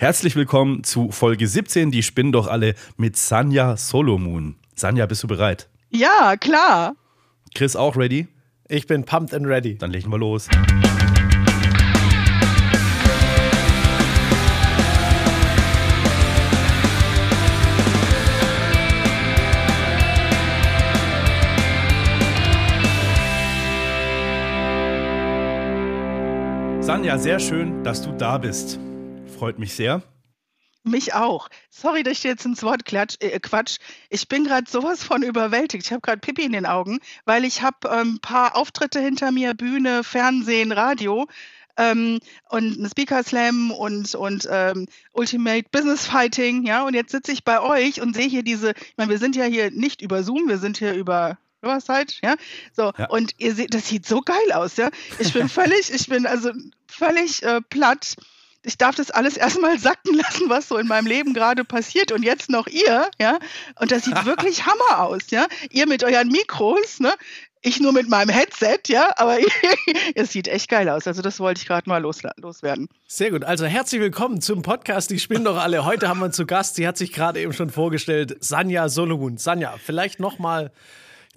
Herzlich willkommen zu Folge 17, die spinnen doch alle mit Sanja Solomon. Sanja, bist du bereit? Ja, klar. Chris auch ready? Ich bin pumped and ready. Dann legen wir los. Sanja, sehr schön, dass du da bist. Freut mich sehr. Mich auch. Sorry, dass ich dir jetzt ins Wort klatsch, äh, quatsch. Ich bin gerade sowas von überwältigt. Ich habe gerade Pipi in den Augen, weil ich habe ein ähm, paar Auftritte hinter mir, Bühne, Fernsehen, Radio ähm, und ein Speaker Slam und, und ähm, Ultimate Business Fighting. Ja, und jetzt sitze ich bei euch und sehe hier diese, ich meine, wir sind ja hier nicht über Zoom, wir sind hier über Riverside, ja. So, ja. und ihr seht, das sieht so geil aus, ja. Ich bin völlig, ich bin also völlig äh, platt. Ich darf das alles erstmal sacken lassen, was so in meinem Leben gerade passiert. Und jetzt noch ihr, ja. Und das sieht wirklich Hammer aus, ja. Ihr mit euren Mikros, ne? Ich nur mit meinem Headset, ja, aber es sieht echt geil aus. Also das wollte ich gerade mal los, loswerden. Sehr gut. Also herzlich willkommen zum Podcast Die spinnen doch alle. Heute haben wir zu Gast, sie hat sich gerade eben schon vorgestellt, Sanja Solomon. Sanja, vielleicht nochmal mal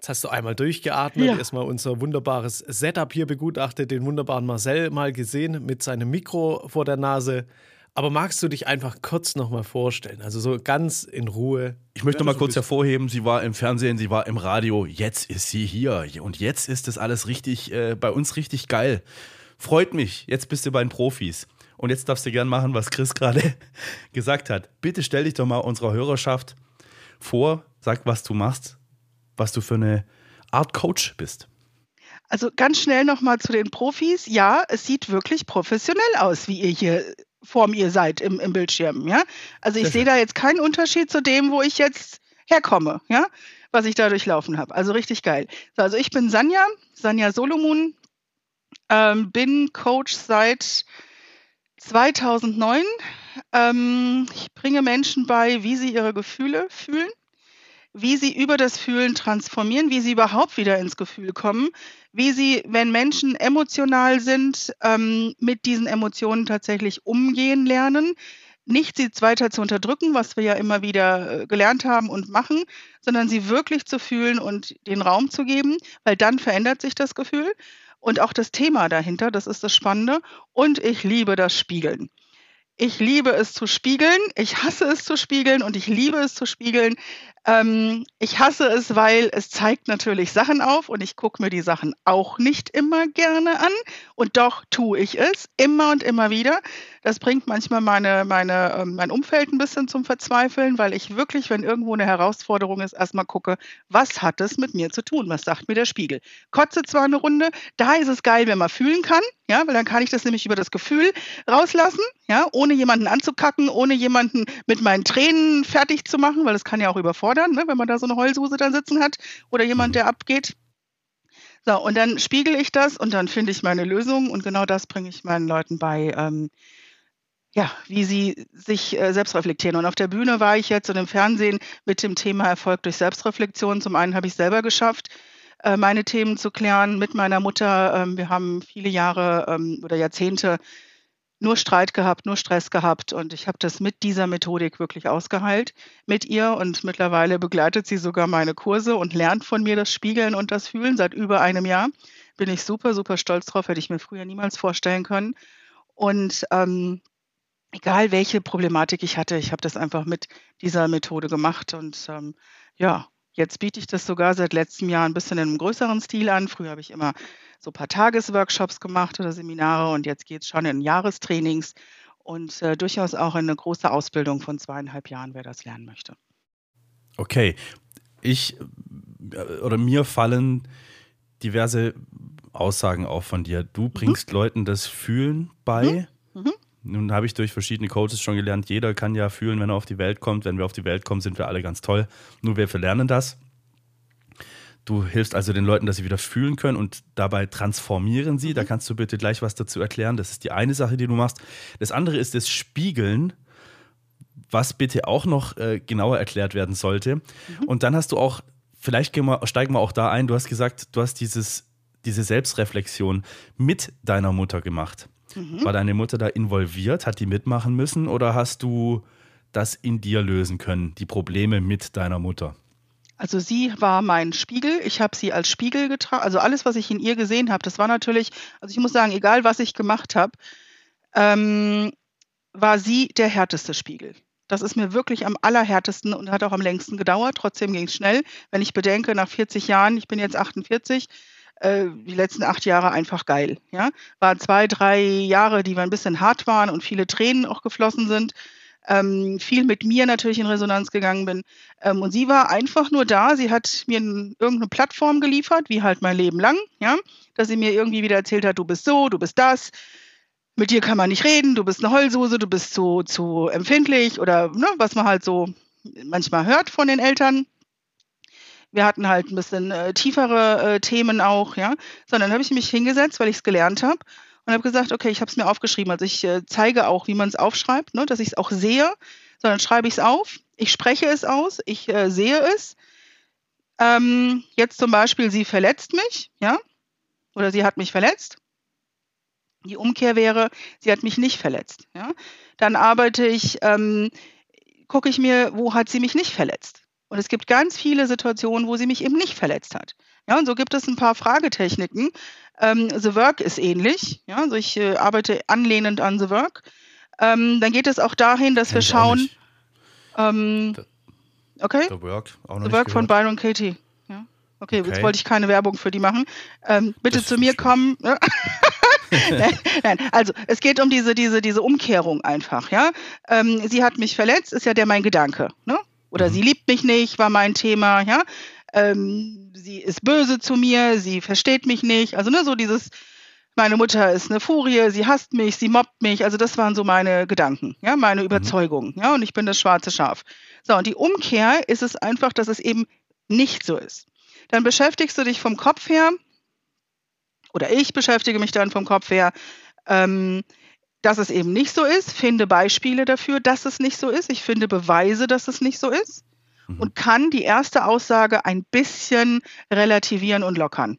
Jetzt hast du einmal durchgeatmet, ja. erstmal unser wunderbares Setup hier begutachtet, den wunderbaren Marcel mal gesehen mit seinem Mikro vor der Nase. Aber magst du dich einfach kurz nochmal vorstellen? Also so ganz in Ruhe. Ich möchte mal kurz hervorheben, sie war im Fernsehen, sie war im Radio, jetzt ist sie hier. Und jetzt ist das alles richtig, äh, bei uns richtig geil. Freut mich, jetzt bist du bei den Profis. Und jetzt darfst du gern machen, was Chris gerade gesagt hat. Bitte stell dich doch mal unserer Hörerschaft vor, sag, was du machst was du für eine Art Coach bist. Also ganz schnell nochmal zu den Profis. Ja, es sieht wirklich professionell aus, wie ihr hier vor mir seid im, im Bildschirm. Ja? Also ich sehe da jetzt keinen Unterschied zu dem, wo ich jetzt herkomme, ja, was ich da durchlaufen habe. Also richtig geil. So, also ich bin Sanja, Sanja Solomon, ähm, bin Coach seit 2009. Ähm, ich bringe Menschen bei, wie sie ihre Gefühle fühlen wie sie über das Fühlen transformieren, wie sie überhaupt wieder ins Gefühl kommen, wie sie, wenn Menschen emotional sind, ähm, mit diesen Emotionen tatsächlich umgehen lernen, nicht sie weiter zu unterdrücken, was wir ja immer wieder äh, gelernt haben und machen, sondern sie wirklich zu fühlen und den Raum zu geben, weil dann verändert sich das Gefühl und auch das Thema dahinter, das ist das Spannende. Und ich liebe das Spiegeln. Ich liebe es zu spiegeln, ich hasse es zu spiegeln und ich liebe es zu spiegeln, ähm, ich hasse es, weil es zeigt natürlich Sachen auf und ich gucke mir die Sachen auch nicht immer gerne an. Und doch tue ich es immer und immer wieder. Das bringt manchmal meine, meine, ähm, mein Umfeld ein bisschen zum Verzweifeln, weil ich wirklich, wenn irgendwo eine Herausforderung ist, erstmal gucke, was hat es mit mir zu tun? Was sagt mir der Spiegel? Kotze zwar eine Runde, da ist es geil, wenn man fühlen kann, ja, weil dann kann ich das nämlich über das Gefühl rauslassen, ja, ohne jemanden anzukacken, ohne jemanden mit meinen Tränen fertig zu machen, weil das kann ja auch überfordern, ne, wenn man da so eine Heulsuse dann sitzen hat oder jemand, mhm. der abgeht. So, und dann spiegel ich das und dann finde ich meine Lösung und genau das bringe ich meinen Leuten bei. Ähm, ja, wie sie sich äh, selbst reflektieren. Und auf der Bühne war ich jetzt und im Fernsehen mit dem Thema Erfolg durch Selbstreflexion. Zum einen habe ich selber geschafft, äh, meine Themen zu klären mit meiner Mutter. Ähm, wir haben viele Jahre ähm, oder Jahrzehnte nur Streit gehabt, nur Stress gehabt und ich habe das mit dieser Methodik wirklich ausgeheilt mit ihr und mittlerweile begleitet sie sogar meine Kurse und lernt von mir das Spiegeln und das Fühlen seit über einem Jahr. Bin ich super, super stolz drauf, hätte ich mir früher niemals vorstellen können. Und ähm, egal welche Problematik ich hatte, ich habe das einfach mit dieser Methode gemacht und ähm, ja, jetzt biete ich das sogar seit letztem Jahr ein bisschen in einem größeren Stil an. Früher habe ich immer so ein paar Tagesworkshops gemacht oder Seminare und jetzt geht es schon in Jahrestrainings und äh, durchaus auch in eine große Ausbildung von zweieinhalb Jahren, wer das lernen möchte. Okay, ich äh, oder mir fallen diverse Aussagen auf von dir. Du bringst mhm. Leuten das Fühlen bei. Mhm. Nun habe ich durch verschiedene Coaches schon gelernt, jeder kann ja fühlen, wenn er auf die Welt kommt. Wenn wir auf die Welt kommen, sind wir alle ganz toll. Nur wir verlernen das. Du hilfst also den Leuten, dass sie wieder fühlen können und dabei transformieren sie. Da mhm. kannst du bitte gleich was dazu erklären. Das ist die eine Sache, die du machst. Das andere ist das Spiegeln, was bitte auch noch äh, genauer erklärt werden sollte. Mhm. Und dann hast du auch, vielleicht wir, steigen wir auch da ein, du hast gesagt, du hast dieses, diese Selbstreflexion mit deiner Mutter gemacht. Mhm. War deine Mutter da involviert? Hat die mitmachen müssen oder hast du das in dir lösen können, die Probleme mit deiner Mutter? Also sie war mein Spiegel. Ich habe sie als Spiegel getragen. Also alles, was ich in ihr gesehen habe, das war natürlich, also ich muss sagen, egal was ich gemacht habe, ähm, war sie der härteste Spiegel. Das ist mir wirklich am allerhärtesten und hat auch am längsten gedauert. Trotzdem ging es schnell. Wenn ich bedenke, nach 40 Jahren, ich bin jetzt 48, äh, die letzten acht Jahre einfach geil. Ja? Waren zwei, drei Jahre, die ein bisschen hart waren und viele Tränen auch geflossen sind. Ähm, viel mit mir natürlich in Resonanz gegangen bin. Ähm, und sie war einfach nur da. Sie hat mir irgendeine Plattform geliefert, wie halt mein Leben lang, ja, dass sie mir irgendwie wieder erzählt hat, du bist so, du bist das mit dir kann man nicht reden, du bist eine Heulsuse, du bist zu, zu empfindlich oder ne, was man halt so manchmal hört von den Eltern. Wir hatten halt ein bisschen äh, tiefere äh, Themen auch, ja. Sondern habe ich mich hingesetzt, weil ich es gelernt habe und habe gesagt, okay, ich habe es mir aufgeschrieben. Also ich äh, zeige auch, wie man es aufschreibt, ne, dass ich es auch sehe. Sondern schreibe ich es auf, ich spreche es aus, ich äh, sehe es. Ähm, jetzt zum Beispiel, sie verletzt mich, ja, oder sie hat mich verletzt. Die Umkehr wäre, sie hat mich nicht verletzt. Ja? Dann arbeite ich, ähm, gucke ich mir, wo hat sie mich nicht verletzt. Und es gibt ganz viele Situationen, wo sie mich eben nicht verletzt hat. Ja, und so gibt es ein paar Fragetechniken. Ähm, The Work ist ähnlich. Ja, also ich äh, arbeite anlehnend an The Work. Ähm, dann geht es auch dahin, dass Kenn wir schauen. Ähm, okay. The Work, auch noch The Work von Byron Katie. Ja. Okay, okay, jetzt wollte ich keine Werbung für die machen. Ähm, bitte das zu mir kommen. nein, nein, also es geht um diese, diese, diese Umkehrung einfach, ja. Ähm, sie hat mich verletzt, ist ja der mein Gedanke, ne? Oder mhm. sie liebt mich nicht, war mein Thema, ja. Ähm, sie ist böse zu mir, sie versteht mich nicht. Also ne, so dieses, meine Mutter ist eine Furie, sie hasst mich, sie mobbt mich. Also das waren so meine Gedanken, ja, meine mhm. Überzeugungen, ja. Und ich bin das schwarze Schaf. So, und die Umkehr ist es einfach, dass es eben nicht so ist. Dann beschäftigst du dich vom Kopf her oder ich beschäftige mich dann vom Kopf her, ähm, dass es eben nicht so ist, finde Beispiele dafür, dass es nicht so ist. Ich finde Beweise, dass es nicht so ist mhm. und kann die erste Aussage ein bisschen relativieren und lockern.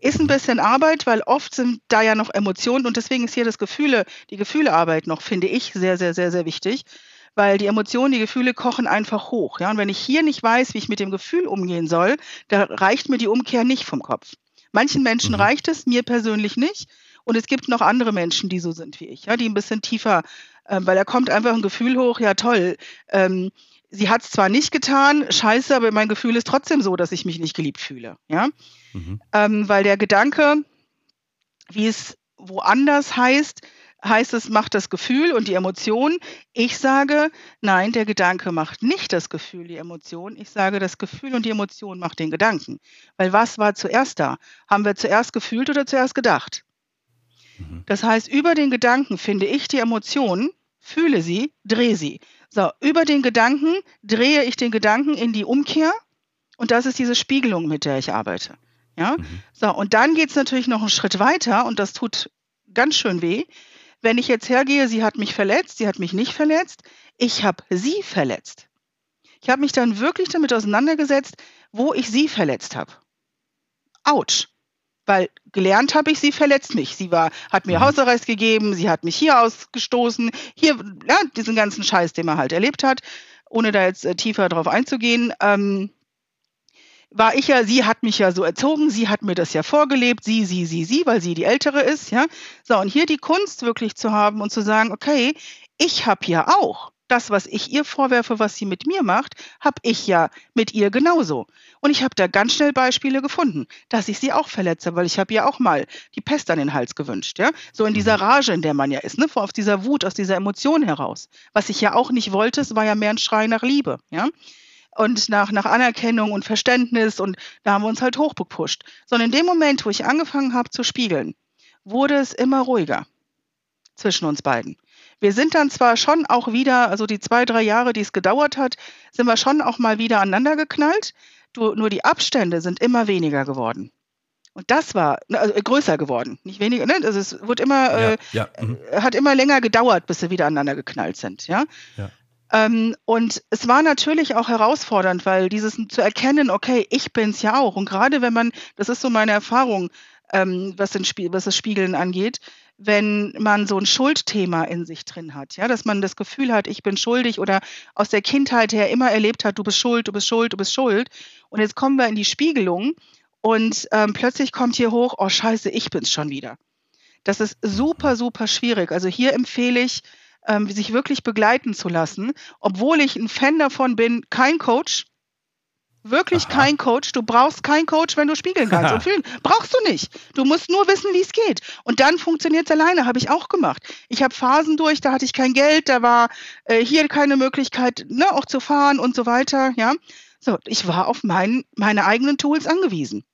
Ist ein mhm. bisschen Arbeit, weil oft sind da ja noch Emotionen und deswegen ist hier das Gefühle, die Gefühlearbeit noch, finde ich, sehr, sehr, sehr, sehr wichtig, weil die Emotionen, die Gefühle kochen einfach hoch. Ja? Und wenn ich hier nicht weiß, wie ich mit dem Gefühl umgehen soll, da reicht mir die Umkehr nicht vom Kopf. Manchen Menschen mhm. reicht es, mir persönlich nicht. Und es gibt noch andere Menschen, die so sind wie ich, ja, die ein bisschen tiefer, äh, weil da kommt einfach ein Gefühl hoch, ja toll, ähm, sie hat es zwar nicht getan, scheiße, aber mein Gefühl ist trotzdem so, dass ich mich nicht geliebt fühle. Ja? Mhm. Ähm, weil der Gedanke, wie es woanders heißt, heißt es, macht das Gefühl und die Emotion. Ich sage, nein, der Gedanke macht nicht das Gefühl, die Emotion. Ich sage, das Gefühl und die Emotion macht den Gedanken. Weil was war zuerst da? Haben wir zuerst gefühlt oder zuerst gedacht? Mhm. Das heißt, über den Gedanken finde ich die Emotion, fühle sie, drehe sie. So, über den Gedanken drehe ich den Gedanken in die Umkehr und das ist diese Spiegelung, mit der ich arbeite. Ja? Mhm. So, und dann geht es natürlich noch einen Schritt weiter und das tut ganz schön weh. Wenn ich jetzt hergehe, sie hat mich verletzt, sie hat mich nicht verletzt, ich habe sie verletzt. Ich habe mich dann wirklich damit auseinandergesetzt, wo ich sie verletzt habe. Autsch. Weil gelernt habe ich, sie verletzt mich. Sie war, hat mir mhm. Hausarrest gegeben, sie hat mich hier ausgestoßen, hier, ja, diesen ganzen Scheiß, den man halt erlebt hat, ohne da jetzt äh, tiefer drauf einzugehen. Ähm, war ich ja, sie hat mich ja so erzogen, sie hat mir das ja vorgelebt, sie, sie, sie, sie, weil sie die Ältere ist, ja. So, und hier die Kunst wirklich zu haben und zu sagen, okay, ich habe ja auch das, was ich ihr vorwerfe, was sie mit mir macht, habe ich ja mit ihr genauso. Und ich habe da ganz schnell Beispiele gefunden, dass ich sie auch verletze, weil ich habe ja auch mal die Pest an den Hals gewünscht, ja. So in dieser mhm. Rage, in der man ja ist, ne, aus dieser Wut, aus dieser Emotion heraus. Was ich ja auch nicht wollte, es war ja mehr ein Schrei nach Liebe, ja und nach, nach Anerkennung und Verständnis und da haben wir uns halt hochgepusht. Sondern in dem Moment, wo ich angefangen habe zu spiegeln, wurde es immer ruhiger zwischen uns beiden. Wir sind dann zwar schon auch wieder, also die zwei, drei Jahre, die es gedauert hat, sind wir schon auch mal wieder aneinander geknallt. Nur die Abstände sind immer weniger geworden. Und das war also größer geworden, nicht weniger. Ne? Also es wird immer, ja, äh, ja, mhm. hat immer länger gedauert, bis sie wieder aneinander geknallt sind. Ja. ja. Ähm, und es war natürlich auch herausfordernd, weil dieses zu erkennen, okay, ich bin's ja auch. Und gerade wenn man, das ist so meine Erfahrung, ähm, was, den Spie was das Spiegeln angeht, wenn man so ein Schuldthema in sich drin hat, ja, dass man das Gefühl hat, ich bin schuldig oder aus der Kindheit her immer erlebt hat, du bist schuld, du bist schuld, du bist schuld. Und jetzt kommen wir in die Spiegelung und ähm, plötzlich kommt hier hoch, oh scheiße, ich bin's schon wieder. Das ist super, super schwierig. Also hier empfehle ich, ähm, sich wirklich begleiten zu lassen, obwohl ich ein Fan davon bin, kein Coach, Wirklich Aha. kein Coach. Du brauchst keinen Coach, wenn du spiegeln kannst und fühlen. Brauchst du nicht. Du musst nur wissen, wie es geht. Und dann funktioniert es alleine. Habe ich auch gemacht. Ich habe Phasen durch, da hatte ich kein Geld, da war äh, hier keine Möglichkeit, ne, auch zu fahren und so weiter. Ja. So, ich war auf mein, meine eigenen Tools angewiesen.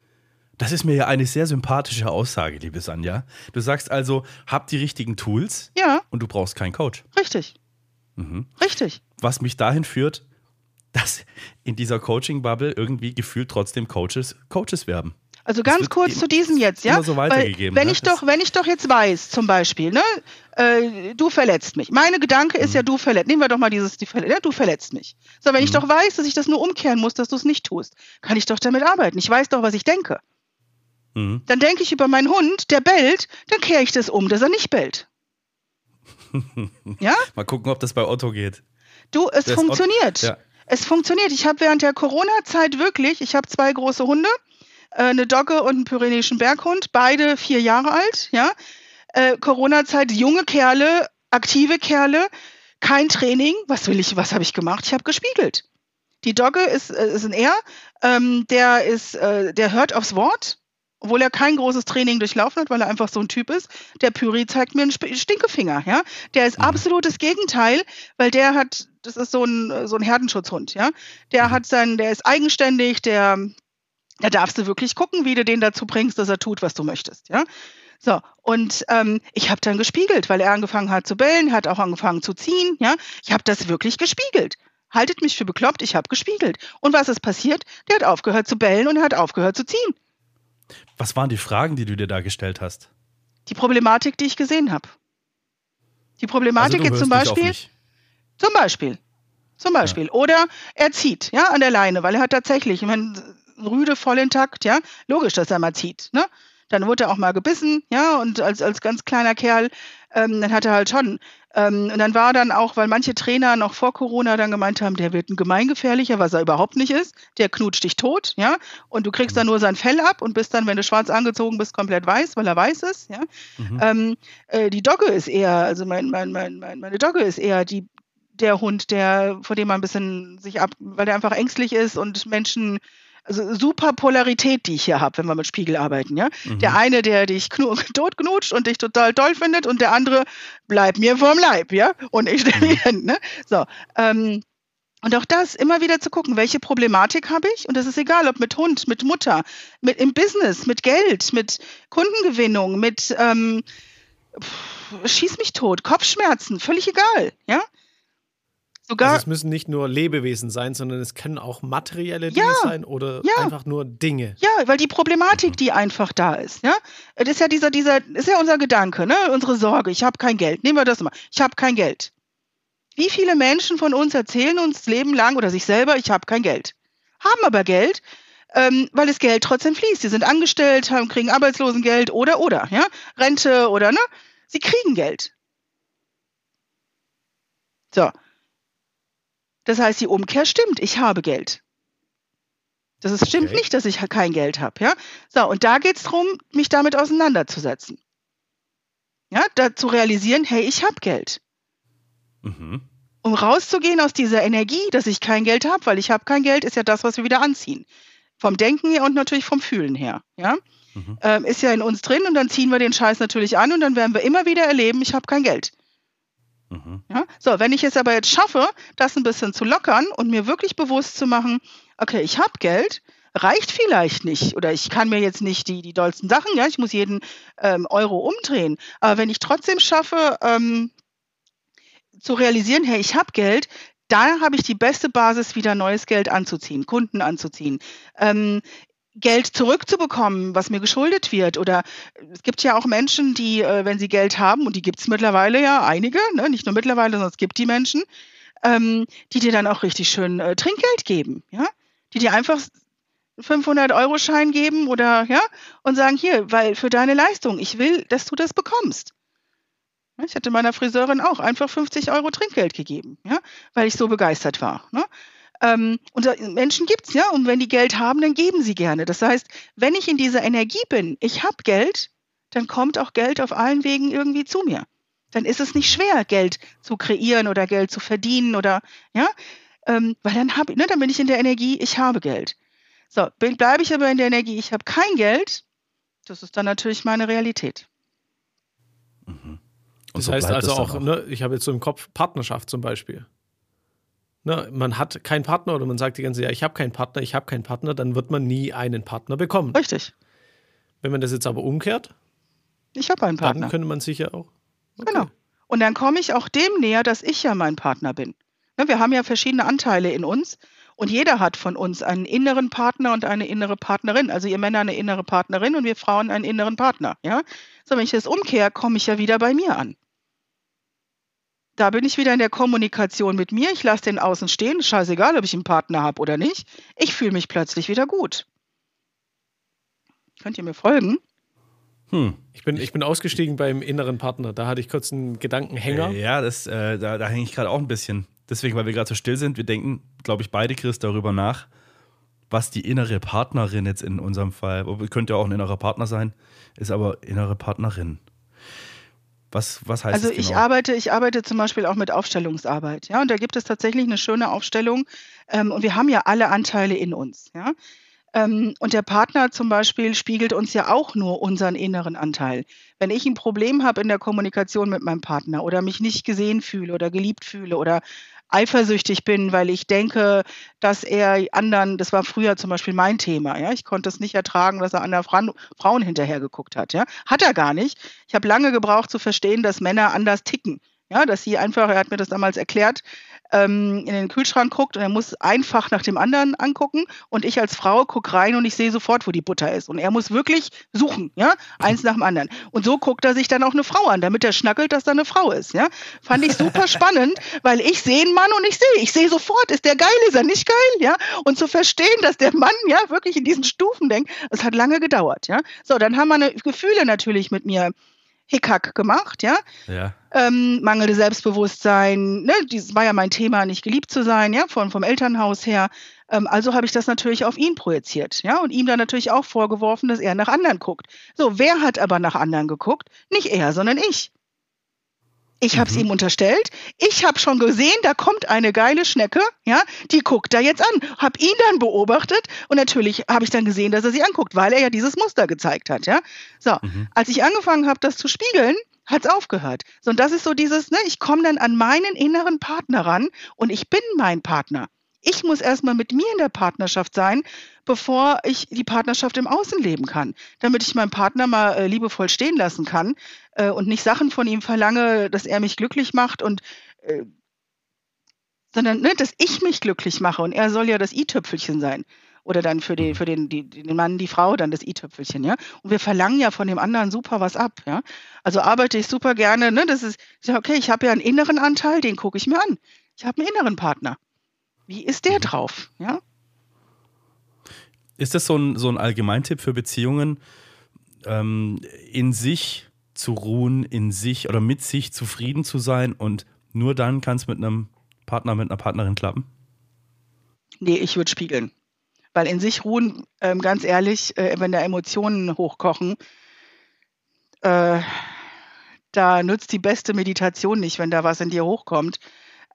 Das ist mir ja eine sehr sympathische Aussage, liebe Sanja. Du sagst also, hab die richtigen Tools. Ja. Und du brauchst keinen Coach. Richtig. Mhm. Richtig. Was mich dahin führt, dass in dieser Coaching-Bubble irgendwie gefühlt trotzdem Coaches Coaches werben. Also ganz kurz zu diesem jetzt, ja? So Weil, wenn ne? ich doch, wenn ich doch jetzt weiß, zum Beispiel, ne, äh, du verletzt mich. Meine Gedanke ist mhm. ja, du verletzt. Nehmen wir doch mal dieses, die ja, du verletzt mich. So, wenn mhm. ich doch weiß, dass ich das nur umkehren muss, dass du es nicht tust, kann ich doch damit arbeiten. Ich weiß doch, was ich denke. Mhm. Dann denke ich über meinen Hund, der bellt, dann kehre ich das um, dass er nicht bellt. ja? Mal gucken, ob das bei Otto geht. Du, es das funktioniert. Ja es funktioniert. Ich habe während der Corona-Zeit wirklich, ich habe zwei große Hunde, äh, eine Dogge und einen pyrenäischen Berghund, beide vier Jahre alt, ja. Äh, Corona-Zeit, junge Kerle, aktive Kerle, kein Training. Was will ich, was habe ich gemacht? Ich habe gespiegelt. Die Dogge ist, äh, ist ein R, ähm, der ist, äh, der hört aufs Wort, obwohl er kein großes Training durchlaufen hat, weil er einfach so ein Typ ist. Der Pyri zeigt mir einen Stinkefinger, ja. Der ist mhm. absolutes Gegenteil, weil der hat, das ist so ein, so ein Herdenschutzhund, ja. Der mhm. hat seinen, der ist eigenständig, der, da darfst du wirklich gucken, wie du den dazu bringst, dass er tut, was du möchtest, ja. So, und ähm, ich habe dann gespiegelt, weil er angefangen hat zu bellen, hat auch angefangen zu ziehen, ja. Ich habe das wirklich gespiegelt. Haltet mich für bekloppt, ich habe gespiegelt. Und was ist passiert? Der hat aufgehört zu bellen und er hat aufgehört zu ziehen. Was waren die Fragen, die du dir da gestellt hast? Die Problematik, die ich gesehen habe. Die Problematik also jetzt zum Beispiel. Zum Beispiel. Zum Beispiel. Ja. Oder er zieht, ja, an der Leine, weil er hat tatsächlich, ich meine, Rüde voll intakt, ja. Logisch, dass er mal zieht, ne? Dann wurde er auch mal gebissen, ja, und als, als ganz kleiner Kerl, ähm, dann hat er halt schon. Ähm, und dann war dann auch, weil manche Trainer noch vor Corona dann gemeint haben, der wird ein gemeingefährlicher, was er überhaupt nicht ist. Der knutscht dich tot, ja. Und du kriegst dann nur sein Fell ab und bist dann, wenn du schwarz angezogen bist, komplett weiß, weil er weiß ist, ja. Mhm. Ähm, äh, die Dogge ist eher, also mein, mein, mein, meine Dogge ist eher die, der Hund, der, vor dem man ein bisschen sich ab, weil der einfach ängstlich ist und Menschen also super Polarität, die ich hier habe, wenn wir mit Spiegel arbeiten, ja. Mhm. Der eine, der dich tot knutscht und dich total toll findet und der andere bleibt mir vorm Leib, ja. Und ich stelle mich hin, ne? So. Ähm, und auch das immer wieder zu gucken, welche Problematik habe ich? Und das ist egal, ob mit Hund, mit Mutter, mit im Business, mit Geld, mit Kundengewinnung, mit ähm, pff, schieß mich tot, Kopfschmerzen, völlig egal, ja. Sogar also es müssen nicht nur Lebewesen sein, sondern es können auch materielle Dinge ja, sein oder ja. einfach nur Dinge. Ja, weil die Problematik, die einfach da ist, ja, das ist ja dieser, dieser, ist ja unser Gedanke, ne, unsere Sorge. Ich habe kein Geld. Nehmen wir das mal. Ich habe kein Geld. Wie viele Menschen von uns erzählen uns Leben lang oder sich selber, ich habe kein Geld, haben aber Geld, ähm, weil das Geld trotzdem fließt. Sie sind angestellt, haben, kriegen Arbeitslosengeld oder oder, ja, Rente oder ne, sie kriegen Geld. So, das heißt, die Umkehr stimmt, ich habe Geld. Das ist, stimmt okay. nicht, dass ich kein Geld habe. Ja? So, und da geht es darum, mich damit auseinanderzusetzen. Ja, da zu realisieren, hey, ich habe Geld. Mhm. Um rauszugehen aus dieser Energie, dass ich kein Geld habe, weil ich habe kein Geld, ist ja das, was wir wieder anziehen. Vom Denken her und natürlich vom Fühlen her. Ja? Mhm. Ähm, ist ja in uns drin und dann ziehen wir den Scheiß natürlich an und dann werden wir immer wieder erleben, ich habe kein Geld. Mhm. Ja? So, wenn ich es aber jetzt schaffe, das ein bisschen zu lockern und mir wirklich bewusst zu machen, okay, ich habe Geld, reicht vielleicht nicht oder ich kann mir jetzt nicht die, die dollsten Sachen, ja, ich muss jeden ähm, Euro umdrehen, aber wenn ich trotzdem schaffe, ähm, zu realisieren, hey, ich habe Geld, da habe ich die beste Basis, wieder neues Geld anzuziehen, Kunden anzuziehen. Ähm, Geld zurückzubekommen, was mir geschuldet wird. Oder es gibt ja auch Menschen, die, äh, wenn sie Geld haben, und die gibt es mittlerweile ja einige, ne? nicht nur mittlerweile, sondern es gibt die Menschen, ähm, die dir dann auch richtig schön äh, Trinkgeld geben, ja, die dir einfach 500 Euro Schein geben oder ja und sagen hier, weil für deine Leistung, ich will, dass du das bekommst. Ich hatte meiner Friseurin auch einfach 50 Euro Trinkgeld gegeben, ja, weil ich so begeistert war. Ne? Ähm, und Menschen gibt es, ja, und wenn die Geld haben, dann geben sie gerne. Das heißt, wenn ich in dieser Energie bin, ich habe Geld, dann kommt auch Geld auf allen Wegen irgendwie zu mir. Dann ist es nicht schwer, Geld zu kreieren oder Geld zu verdienen oder, ja, ähm, weil dann habe ne, dann bin ich in der Energie, ich habe Geld. So, bleibe ich aber in der Energie, ich habe kein Geld, das ist dann natürlich meine Realität. Mhm. das so heißt also auch, auch. Ne, ich habe jetzt so im Kopf Partnerschaft zum Beispiel. Ne, man hat keinen Partner oder man sagt die ganze Zeit, ja, ich habe keinen Partner, ich habe keinen Partner, dann wird man nie einen Partner bekommen. Richtig. Wenn man das jetzt aber umkehrt, ich habe einen Partner. Dann könnte man sich ja auch. Okay. Genau. Und dann komme ich auch dem näher, dass ich ja mein Partner bin. Ne, wir haben ja verschiedene Anteile in uns und jeder hat von uns einen inneren Partner und eine innere Partnerin. Also ihr Männer eine innere Partnerin und wir Frauen einen inneren Partner. Ja? So, wenn ich das umkehre, komme ich ja wieder bei mir an. Da bin ich wieder in der Kommunikation mit mir. Ich lasse den außen stehen. Scheißegal, ob ich einen Partner habe oder nicht. Ich fühle mich plötzlich wieder gut. Könnt ihr mir folgen? Hm. Ich, bin, ich bin ausgestiegen beim inneren Partner. Da hatte ich kurz einen Gedankenhänger. Äh, ja, das, äh, da, da hänge ich gerade auch ein bisschen. Deswegen, weil wir gerade so still sind, wir denken, glaube ich, beide, Chris, darüber nach, was die innere Partnerin jetzt in unserem Fall, könnte ja auch ein innerer Partner sein, ist aber innere Partnerin. Was, was heißt also das genau? ich arbeite, ich arbeite zum Beispiel auch mit Aufstellungsarbeit, ja, und da gibt es tatsächlich eine schöne Aufstellung. Ähm, und wir haben ja alle Anteile in uns, ja. Ähm, und der Partner zum Beispiel spiegelt uns ja auch nur unseren inneren Anteil. Wenn ich ein Problem habe in der Kommunikation mit meinem Partner oder mich nicht gesehen fühle oder geliebt fühle oder eifersüchtig bin, weil ich denke, dass er anderen, das war früher zum Beispiel mein Thema, ja, ich konnte es nicht ertragen, dass er anderen Fra Frauen hinterher geguckt hat, ja, hat er gar nicht. Ich habe lange gebraucht zu verstehen, dass Männer anders ticken, ja, dass sie einfach, er hat mir das damals erklärt, ähm, in den Kühlschrank guckt und er muss einfach nach dem anderen angucken und ich als Frau gucke rein und ich sehe sofort, wo die Butter ist. Und er muss wirklich suchen, ja, eins nach dem anderen. Und so guckt er sich dann auch eine Frau an, damit er schnackelt, dass da eine Frau ist, ja. Fand ich super spannend, weil ich sehe einen Mann und ich sehe, ich sehe sofort, ist der geil, ist er nicht geil, ja. Und zu verstehen, dass der Mann, ja, wirklich in diesen Stufen denkt, es hat lange gedauert, ja. So, dann haben meine Gefühle natürlich mit mir Hickhack gemacht, ja. ja. Ähm, mangelnde Selbstbewusstsein, ne, das war ja mein Thema, nicht geliebt zu sein, ja, von, vom Elternhaus her. Ähm, also habe ich das natürlich auf ihn projiziert, ja, und ihm dann natürlich auch vorgeworfen, dass er nach anderen guckt. So, wer hat aber nach anderen geguckt? Nicht er, sondern ich. Ich habe es mhm. ihm unterstellt. Ich habe schon gesehen, da kommt eine geile Schnecke, ja, die guckt da jetzt an. Habe ihn dann beobachtet und natürlich habe ich dann gesehen, dass er sie anguckt, weil er ja dieses Muster gezeigt hat, ja. So, mhm. als ich angefangen habe, das zu spiegeln, hat es aufgehört. So, und das ist so dieses, ne, ich komme dann an meinen inneren Partner ran und ich bin mein Partner. Ich muss erstmal mit mir in der Partnerschaft sein, bevor ich die Partnerschaft im Außen leben kann, damit ich meinen Partner mal äh, liebevoll stehen lassen kann äh, und nicht Sachen von ihm verlange, dass er mich glücklich macht und äh, sondern ne, dass ich mich glücklich mache und er soll ja das i-Tüpfelchen sein oder dann für den, mhm. für den, die, den Mann, die Frau dann das i-Tüpfelchen, ja. Und wir verlangen ja von dem anderen super was ab, ja. Also arbeite ich super gerne, ne, das ist, ich sage, okay, ich habe ja einen inneren Anteil, den gucke ich mir an. Ich habe einen inneren Partner. Wie ist der mhm. drauf? Ja? Ist das so ein, so ein Allgemeintipp für Beziehungen, ähm, in sich zu ruhen, in sich oder mit sich zufrieden zu sein und nur dann kann es mit einem Partner, mit einer Partnerin klappen? Nee, ich würde spiegeln. Weil in sich ruhen, ähm, ganz ehrlich, äh, wenn da Emotionen hochkochen, äh, da nützt die beste Meditation nicht, wenn da was in dir hochkommt,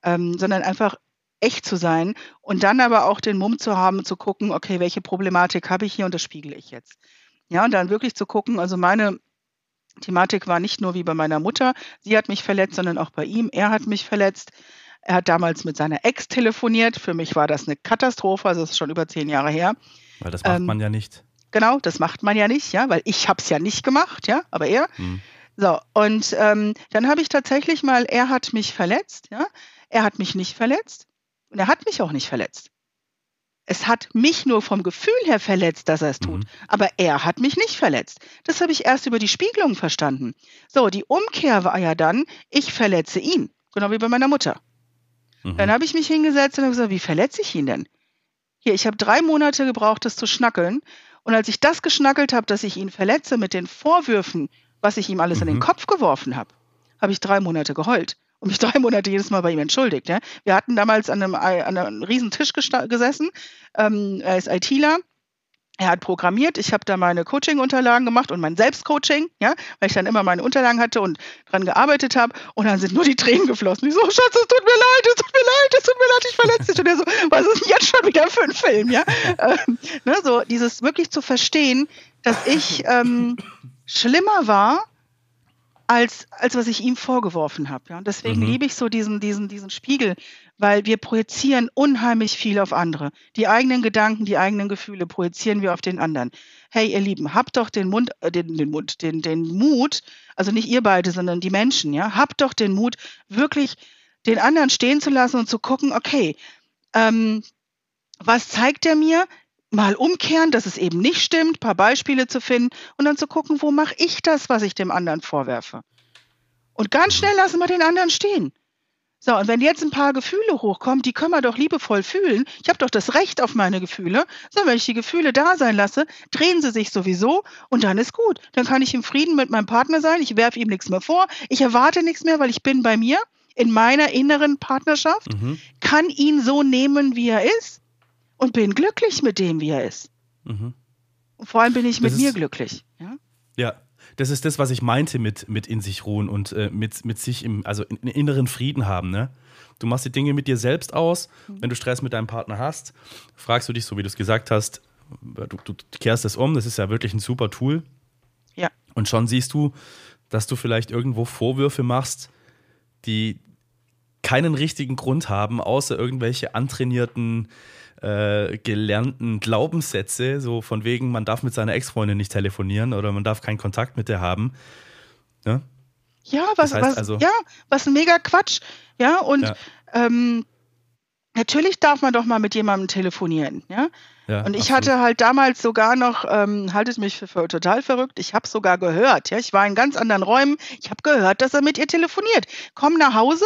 ähm, sondern einfach echt zu sein und dann aber auch den Mumm zu haben, zu gucken, okay, welche Problematik habe ich hier und das spiegele ich jetzt. Ja, und dann wirklich zu gucken, also meine Thematik war nicht nur wie bei meiner Mutter, sie hat mich verletzt, sondern auch bei ihm, er hat mich verletzt. Er hat damals mit seiner Ex telefoniert. Für mich war das eine Katastrophe, also das ist schon über zehn Jahre her. Weil das macht ähm, man ja nicht. Genau, das macht man ja nicht, ja, weil ich habe es ja nicht gemacht, ja, aber er. Hm. So, und ähm, dann habe ich tatsächlich mal, er hat mich verletzt, ja, er hat mich nicht verletzt. Und er hat mich auch nicht verletzt. Es hat mich nur vom Gefühl her verletzt, dass er es tut. Mhm. Aber er hat mich nicht verletzt. Das habe ich erst über die Spiegelung verstanden. So, die Umkehr war ja dann, ich verletze ihn. Genau wie bei meiner Mutter. Mhm. Dann habe ich mich hingesetzt und habe gesagt, wie verletze ich ihn denn? Hier, ich habe drei Monate gebraucht, das zu schnackeln. Und als ich das geschnackelt habe, dass ich ihn verletze mit den Vorwürfen, was ich ihm alles mhm. in den mhm. Kopf geworfen habe, habe ich drei Monate geheult und mich drei Monate jedes Mal bei ihm entschuldigt. Ja. Wir hatten damals an einem, an einem riesen Tisch gesessen. Ähm, er ist ITler er hat programmiert, ich habe da meine Coaching-Unterlagen gemacht und mein Selbstcoaching, ja, weil ich dann immer meine Unterlagen hatte und dran gearbeitet habe und dann sind nur die Tränen geflossen. Ich so, Schatz, es tut mir leid, es tut mir leid, es tut mir leid, ich verletze dich. Und er so, was ist denn jetzt schon wieder für ein Film, ja? ähm, ne, so dieses wirklich zu verstehen, dass ich ähm, schlimmer war als, als was ich ihm vorgeworfen habe. Ja? Und deswegen mhm. liebe ich so diesen, diesen, diesen Spiegel, weil wir projizieren unheimlich viel auf andere. Die eigenen Gedanken, die eigenen Gefühle projizieren wir auf den anderen. Hey, ihr Lieben, habt doch den Mund, äh, den, den Mund, den, den Mut, also nicht ihr beide, sondern die Menschen, ja, habt doch den Mut, wirklich den anderen stehen zu lassen und zu gucken, okay, ähm, was zeigt er mir? Mal umkehren, dass es eben nicht stimmt, ein paar Beispiele zu finden und dann zu gucken, wo mache ich das, was ich dem anderen vorwerfe. Und ganz schnell lassen wir den anderen stehen. So, und wenn jetzt ein paar Gefühle hochkommen, die können wir doch liebevoll fühlen. Ich habe doch das Recht auf meine Gefühle. So, wenn ich die Gefühle da sein lasse, drehen sie sich sowieso und dann ist gut. Dann kann ich im Frieden mit meinem Partner sein. Ich werfe ihm nichts mehr vor. Ich erwarte nichts mehr, weil ich bin bei mir in meiner inneren Partnerschaft, mhm. kann ihn so nehmen, wie er ist und bin glücklich mit dem, wie er ist. Mhm. Und vor allem bin ich mit mir glücklich. Ja? ja, das ist das, was ich meinte mit, mit in sich ruhen und äh, mit, mit sich im, also in, in inneren Frieden haben. Ne? Du machst die Dinge mit dir selbst aus. Mhm. Wenn du Stress mit deinem Partner hast, fragst du dich, so wie du es gesagt hast, du, du kehrst es um. Das ist ja wirklich ein super Tool. Ja. Und schon siehst du, dass du vielleicht irgendwo Vorwürfe machst, die keinen richtigen Grund haben, außer irgendwelche antrainierten äh, gelernten Glaubenssätze, so von wegen, man darf mit seiner Ex-Freundin nicht telefonieren oder man darf keinen Kontakt mit der haben. Ne? Ja, was, das heißt was, also, ja, was ein mega Quatsch. Ja, und ja. Ähm, natürlich darf man doch mal mit jemandem telefonieren. Ja? Ja, und ich absolut. hatte halt damals sogar noch, ähm, haltet mich für, für total verrückt, ich habe sogar gehört, ja, ich war in ganz anderen Räumen, ich habe gehört, dass er mit ihr telefoniert. Komm nach Hause,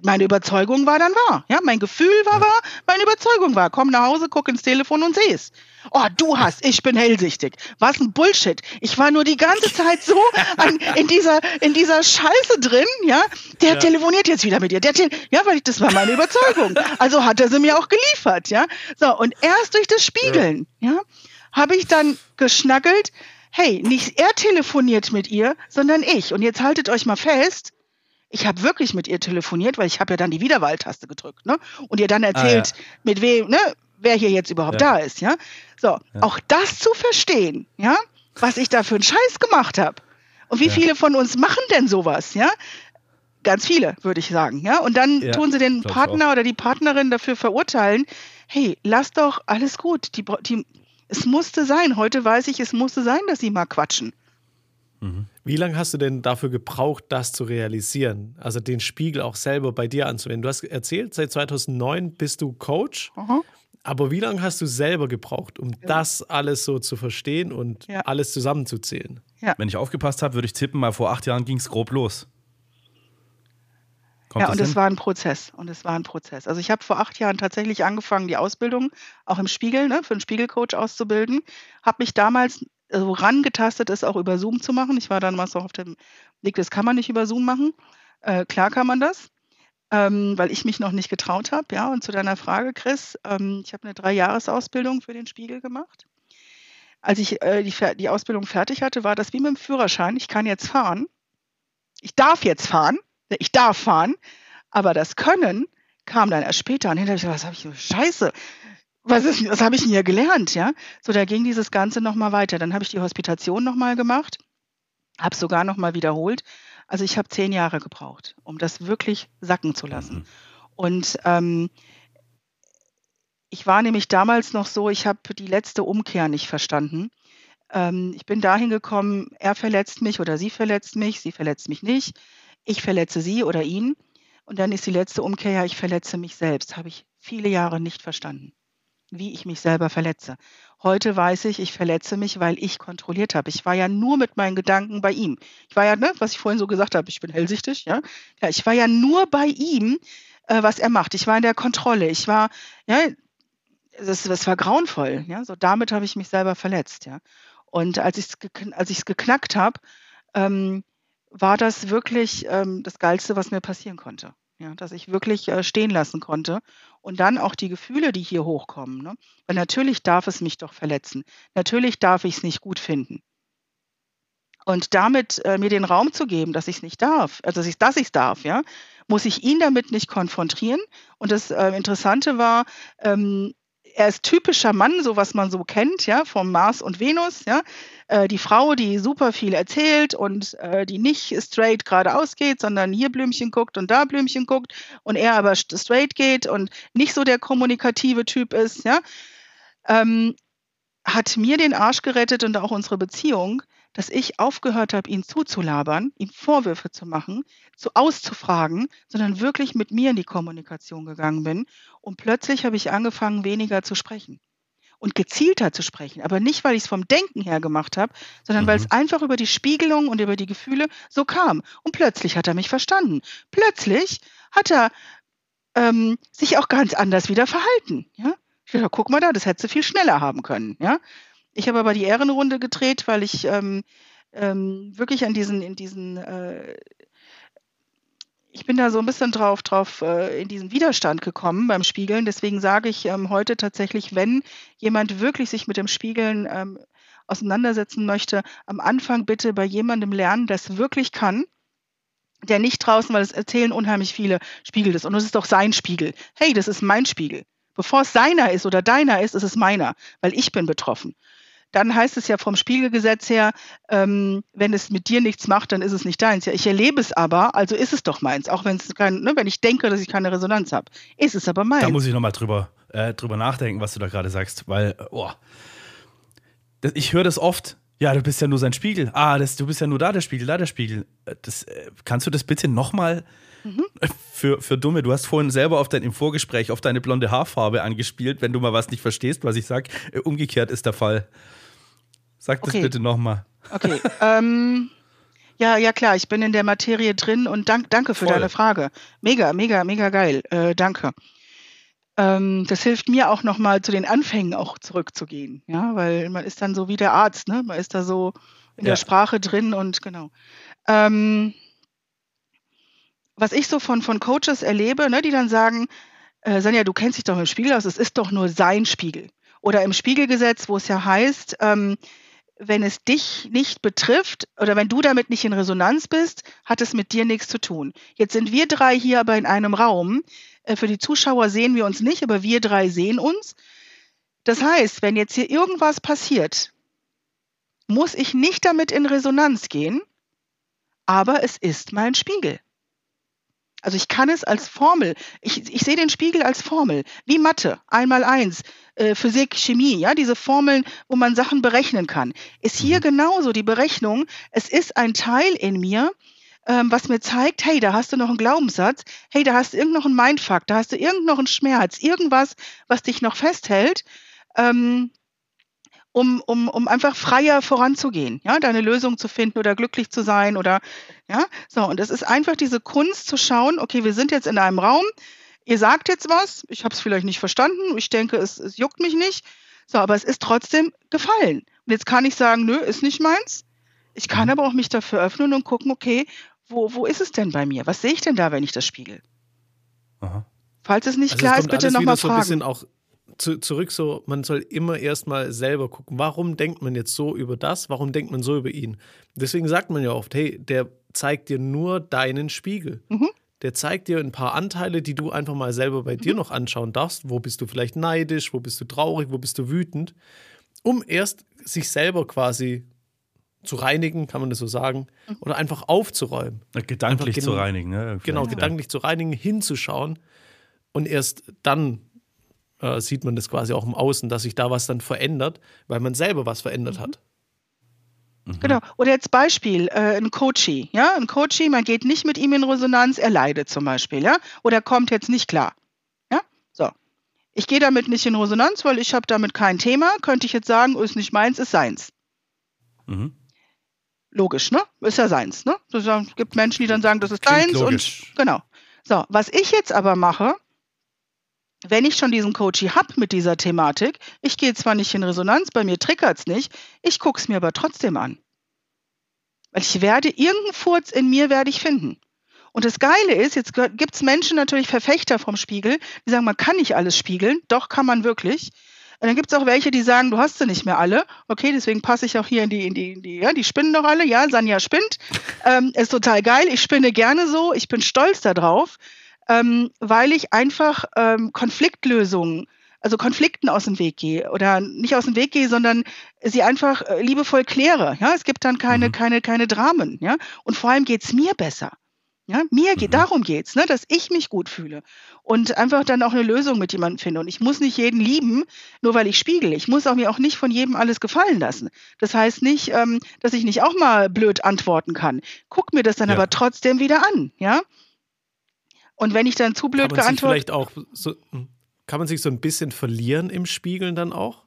meine Überzeugung war dann wahr, ja, mein Gefühl war ja. wahr, meine Überzeugung war, komm nach Hause, guck ins Telefon und seh's. Oh, du hast, ich bin hellsichtig. Was ein Bullshit. Ich war nur die ganze Zeit so an, in dieser in dieser Scheiße drin, ja. Der ja. telefoniert jetzt wieder mit dir. Der ja, weil ich, das war meine Überzeugung. Also hat er sie mir auch geliefert, ja. So und erst durch das Spiel Spiegeln, ja, ja habe ich dann geschnackelt, hey, nicht er telefoniert mit ihr, sondern ich. Und jetzt haltet euch mal fest, ich habe wirklich mit ihr telefoniert, weil ich habe ja dann die Wiederwahltaste gedrückt, ne? Und ihr dann erzählt, ah, ja. mit wem, ne, wer hier jetzt überhaupt ja. da ist, ja? So, ja. auch das zu verstehen, ja, was ich da für einen Scheiß gemacht habe. Und wie viele von uns machen denn sowas, ja? Ganz viele, würde ich sagen, ja? Und dann tun sie den Partner oder die Partnerin dafür verurteilen, hey, lass doch alles gut. Die, die, es musste sein. Heute weiß ich, es musste sein, dass sie mal quatschen. Mhm. Wie lange hast du denn dafür gebraucht, das zu realisieren? Also den Spiegel auch selber bei dir anzuwenden. Du hast erzählt, seit 2009 bist du Coach. Aha. Aber wie lange hast du selber gebraucht, um ja. das alles so zu verstehen und ja. alles zusammenzuzählen? Ja. Wenn ich aufgepasst habe, würde ich tippen, mal vor acht Jahren ging es grob los. Kommt ja, und es war ein Prozess. Und es war ein Prozess. Also ich habe vor acht Jahren tatsächlich angefangen, die Ausbildung auch im Spiegel, ne, für einen Spiegelcoach auszubilden. Habe mich damals so also rangetastet, es auch über Zoom zu machen. Ich war dann mal so auf dem Weg, das kann man nicht über Zoom machen. Äh, klar kann man das, ähm, weil ich mich noch nicht getraut habe. Ja, und zu deiner Frage, Chris, ähm, ich habe eine Drei-Jahres-Ausbildung für den Spiegel gemacht. Als ich äh, die, die Ausbildung fertig hatte, war das wie mit dem Führerschein. Ich kann jetzt fahren. Ich darf jetzt fahren ich darf fahren, aber das Können kam dann erst später. Und hinterher habe ich gesagt, was habe ich Scheiße. Was, ist, was habe ich denn hier gelernt, ja? So, da ging dieses Ganze nochmal weiter. Dann habe ich die Hospitation nochmal gemacht, habe sogar nochmal wiederholt. Also ich habe zehn Jahre gebraucht, um das wirklich sacken zu lassen. Mhm. Und ähm, ich war nämlich damals noch so, ich habe die letzte Umkehr nicht verstanden. Ähm, ich bin dahin gekommen, er verletzt mich oder sie verletzt mich, sie verletzt mich nicht ich verletze sie oder ihn. Und dann ist die letzte Umkehr, ja, ich verletze mich selbst. Habe ich viele Jahre nicht verstanden, wie ich mich selber verletze. Heute weiß ich, ich verletze mich, weil ich kontrolliert habe. Ich war ja nur mit meinen Gedanken bei ihm. Ich war ja, ne, was ich vorhin so gesagt habe, ich bin hellsichtig, ja. ja ich war ja nur bei ihm, äh, was er macht. Ich war in der Kontrolle. Ich war, ja, das, das war grauenvoll, ja. So damit habe ich mich selber verletzt, ja. Und als ich es geknackt habe, ähm, war das wirklich ähm, das Geilste, was mir passieren konnte. Ja, dass ich wirklich äh, stehen lassen konnte. Und dann auch die Gefühle, die hier hochkommen. Ne? Weil natürlich darf es mich doch verletzen. Natürlich darf ich es nicht gut finden. Und damit äh, mir den Raum zu geben, dass ich es nicht darf, also dass ich dass es darf, ja, muss ich ihn damit nicht konfrontieren. Und das äh, Interessante war, ähm, er ist typischer Mann, so was man so kennt, ja, vom Mars und Venus, ja. Äh, die Frau, die super viel erzählt und äh, die nicht straight geradeaus geht, sondern hier Blümchen guckt und da Blümchen guckt und er aber straight geht und nicht so der kommunikative Typ ist, ja. Ähm, hat mir den Arsch gerettet und auch unsere Beziehung, dass ich aufgehört habe, ihn zuzulabern, ihm Vorwürfe zu machen, zu auszufragen, sondern wirklich mit mir in die Kommunikation gegangen bin. Und plötzlich habe ich angefangen, weniger zu sprechen und gezielter zu sprechen. Aber nicht, weil ich es vom Denken her gemacht habe, sondern mhm. weil es einfach über die Spiegelung und über die Gefühle so kam. Und plötzlich hat er mich verstanden. Plötzlich hat er ähm, sich auch ganz anders wieder verhalten. Ja? Ich dachte, guck mal da, das hätte sie viel schneller haben können. Ja? Ich habe aber die Ehrenrunde gedreht, weil ich ähm, ähm, wirklich an diesen, in diesen, äh, ich bin da so ein bisschen drauf, drauf äh, in diesen Widerstand gekommen beim Spiegeln. Deswegen sage ich ähm, heute tatsächlich, wenn jemand wirklich sich mit dem Spiegeln ähm, auseinandersetzen möchte, am Anfang bitte bei jemandem lernen, der es wirklich kann der nicht draußen, weil es erzählen unheimlich viele, spiegelt es. Und es ist doch sein Spiegel. Hey, das ist mein Spiegel. Bevor es seiner ist oder deiner ist, ist es meiner, weil ich bin betroffen dann heißt es ja vom Spiegelgesetz her, ähm, wenn es mit dir nichts macht, dann ist es nicht deins. Ja, ich erlebe es aber, also ist es doch meins. Auch wenn es kein, ne, wenn ich denke, dass ich keine Resonanz habe, ist es aber meins. Da muss ich nochmal drüber, äh, drüber nachdenken, was du da gerade sagst, weil, oh, das, ich höre das oft. Ja, du bist ja nur sein Spiegel. Ah, das, du bist ja nur da der Spiegel, da der Spiegel. Äh, das, äh, kannst du das bitte nochmal mhm. für, für Dumme? Du hast vorhin selber auf dein, im Vorgespräch auf deine blonde Haarfarbe angespielt, wenn du mal was nicht verstehst, was ich sage. Äh, umgekehrt ist der Fall. Sag das okay. bitte nochmal. Okay. ähm, ja, ja klar, ich bin in der Materie drin und dank, danke für Voll. deine Frage. Mega, mega, mega geil. Äh, danke. Ähm, das hilft mir auch nochmal zu den Anfängen auch zurückzugehen, ja, weil man ist dann so wie der Arzt, ne? Man ist da so in ja. der Sprache drin und genau. Ähm, was ich so von, von Coaches erlebe, ne, die dann sagen, äh, Sanja, du kennst dich doch im Spiegel aus, es ist doch nur sein Spiegel. Oder im Spiegelgesetz, wo es ja heißt, ähm, wenn es dich nicht betrifft oder wenn du damit nicht in Resonanz bist, hat es mit dir nichts zu tun. Jetzt sind wir drei hier aber in einem Raum. Äh, für die Zuschauer sehen wir uns nicht, aber wir drei sehen uns. Das heißt, wenn jetzt hier irgendwas passiert, muss ich nicht damit in Resonanz gehen, aber es ist mein Spiegel. Also ich kann es als Formel, ich, ich sehe den Spiegel als Formel, wie Mathe, einmal eins, äh, Physik, Chemie, ja, diese Formeln, wo man Sachen berechnen kann. Ist hier mhm. genauso die Berechnung, es ist ein Teil in mir, ähm, was mir zeigt, hey, da hast du noch einen Glaubenssatz, hey, da hast du irgend noch einen Mindfuck, da hast du irgend noch einen Schmerz, irgendwas, was dich noch festhält. Ähm, um, um, um einfach freier voranzugehen, ja, deine Lösung zu finden oder glücklich zu sein oder ja, so und es ist einfach diese Kunst zu schauen, okay, wir sind jetzt in einem Raum, ihr sagt jetzt was, ich habe es vielleicht nicht verstanden, ich denke, es, es juckt mich nicht, so, aber es ist trotzdem gefallen. Und jetzt kann ich sagen, nö, ist nicht meins. Ich kann mhm. aber auch mich dafür öffnen und gucken, okay, wo, wo ist es denn bei mir? Was sehe ich denn da, wenn ich das spiegel? Aha. Falls es nicht also klar es ist, bitte nochmal fragen. So zu, zurück so, man soll immer erstmal selber gucken, warum denkt man jetzt so über das, warum denkt man so über ihn. Deswegen sagt man ja oft, hey, der zeigt dir nur deinen Spiegel. Mhm. Der zeigt dir ein paar Anteile, die du einfach mal selber bei mhm. dir noch anschauen darfst. Wo bist du vielleicht neidisch, wo bist du traurig, wo bist du wütend, um erst sich selber quasi zu reinigen, kann man das so sagen, mhm. oder einfach aufzuräumen. Gedanklich zu reinigen, ne? Genau, ja. gedanklich zu reinigen, hinzuschauen und erst dann äh, sieht man das quasi auch im Außen, dass sich da was dann verändert, weil man selber was verändert mhm. hat. Mhm. Genau. Oder jetzt Beispiel, äh, ein Coachie, ja, ein Coachie, man geht nicht mit ihm in Resonanz, er leidet zum Beispiel, ja, oder kommt jetzt nicht klar. Ja, so. Ich gehe damit nicht in Resonanz, weil ich habe damit kein Thema. Könnte ich jetzt sagen, ist nicht meins, ist seins. Mhm. Logisch, ne? Ist ja seins, ne? Es gibt Menschen, die dann sagen, das ist Klingt deins logisch. und genau. So, was ich jetzt aber mache, wenn ich schon diesen Coachie habe mit dieser Thematik, ich gehe zwar nicht in Resonanz, bei mir triggert es nicht, ich gucke es mir aber trotzdem an. Weil ich werde, irgendeinen Furz in mir werde ich finden. Und das Geile ist, jetzt gibt es Menschen natürlich Verfechter vom Spiegel, die sagen, man kann nicht alles spiegeln. Doch, kann man wirklich. Und dann gibt es auch welche, die sagen, du hast sie nicht mehr alle. Okay, deswegen passe ich auch hier in die, in die, in die, ja, die spinnen doch alle. Ja, Sanja spinnt. Ähm, ist total geil. Ich spinne gerne so. Ich bin stolz darauf, ähm, weil ich einfach ähm, Konfliktlösungen also Konflikten aus dem Weg gehe oder nicht aus dem Weg gehe, sondern sie einfach äh, liebevoll kläre. Ja, es gibt dann keine, mhm. keine, keine Dramen. Ja, und vor allem geht es mir besser. Ja, mir geht, mhm. darum geht's, ne, dass ich mich gut fühle und einfach dann auch eine Lösung mit jemandem finde. Und ich muss nicht jeden lieben, nur weil ich spiegel. Ich muss auch mir auch nicht von jedem alles gefallen lassen. Das heißt nicht, ähm, dass ich nicht auch mal blöd antworten kann. Guck mir das dann ja. aber trotzdem wieder an, ja. Und wenn ich dann zu blöd geantwortet, vielleicht auch so, hm, kann man sich so ein bisschen verlieren im Spiegeln dann auch?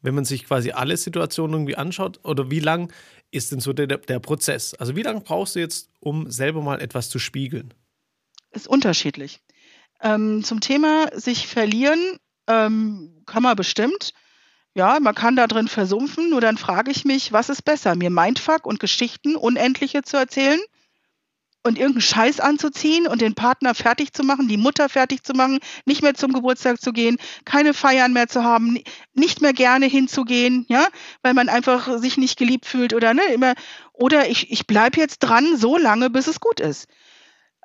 Wenn man sich quasi alle Situationen irgendwie anschaut? Oder wie lang ist denn so der, der Prozess? Also wie lange brauchst du jetzt, um selber mal etwas zu spiegeln? Ist unterschiedlich. Ähm, zum Thema sich verlieren ähm, kann man bestimmt. Ja, man kann da drin versumpfen, nur dann frage ich mich, was ist besser, mir Mindfuck und Geschichten unendliche zu erzählen und irgendeinen Scheiß anzuziehen und den Partner fertig zu machen, die Mutter fertig zu machen, nicht mehr zum Geburtstag zu gehen, keine Feiern mehr zu haben, nicht mehr gerne hinzugehen, ja, weil man einfach sich nicht geliebt fühlt oder ne, immer, oder ich, ich bleibe jetzt dran so lange, bis es gut ist.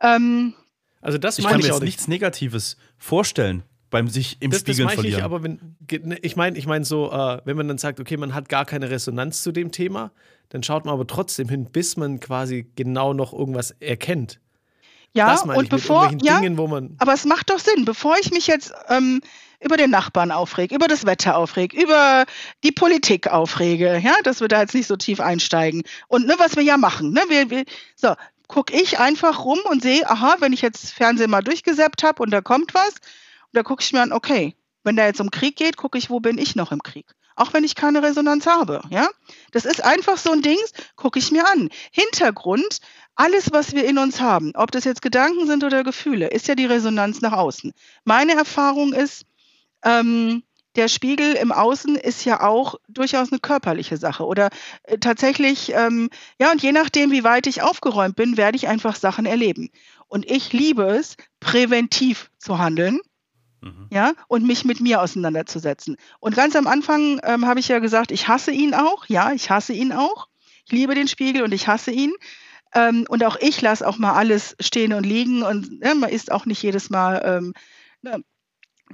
Ähm, also das ich kann mir jetzt nichts Negatives vorstellen beim sich im das, Spiegeln das verlieren. Ich, aber wenn, ne, ich meine, ich meine so, äh, wenn man dann sagt, okay, man hat gar keine Resonanz zu dem Thema, dann schaut man aber trotzdem hin, bis man quasi genau noch irgendwas erkennt. Ja, und bevor, ja, Dingen, aber es macht doch Sinn, bevor ich mich jetzt ähm, über den Nachbarn aufrege, über das Wetter aufrege, über die Politik aufrege, ja, dass wir da jetzt nicht so tief einsteigen. Und ne, was wir ja machen, ne, wir, wir so, gucke ich einfach rum und sehe, aha, wenn ich jetzt Fernsehen mal durchgesäppt habe und da kommt was, und da gucke ich mir an, okay, wenn da jetzt um Krieg geht, gucke ich, wo bin ich noch im Krieg? Auch wenn ich keine Resonanz habe, ja? Das ist einfach so ein Ding, gucke ich mir an. Hintergrund, alles, was wir in uns haben, ob das jetzt Gedanken sind oder Gefühle, ist ja die Resonanz nach außen. Meine Erfahrung ist, ähm, der Spiegel im Außen ist ja auch durchaus eine körperliche Sache oder äh, tatsächlich, ähm, ja, und je nachdem, wie weit ich aufgeräumt bin, werde ich einfach Sachen erleben. Und ich liebe es, präventiv zu handeln Mhm. Ja, und mich mit mir auseinanderzusetzen. Und ganz am Anfang ähm, habe ich ja gesagt, ich hasse ihn auch. Ja, ich hasse ihn auch. Ich liebe den Spiegel und ich hasse ihn. Ähm, und auch ich lasse auch mal alles stehen und liegen und ne, man ist auch nicht jedes Mal. Ähm, ne.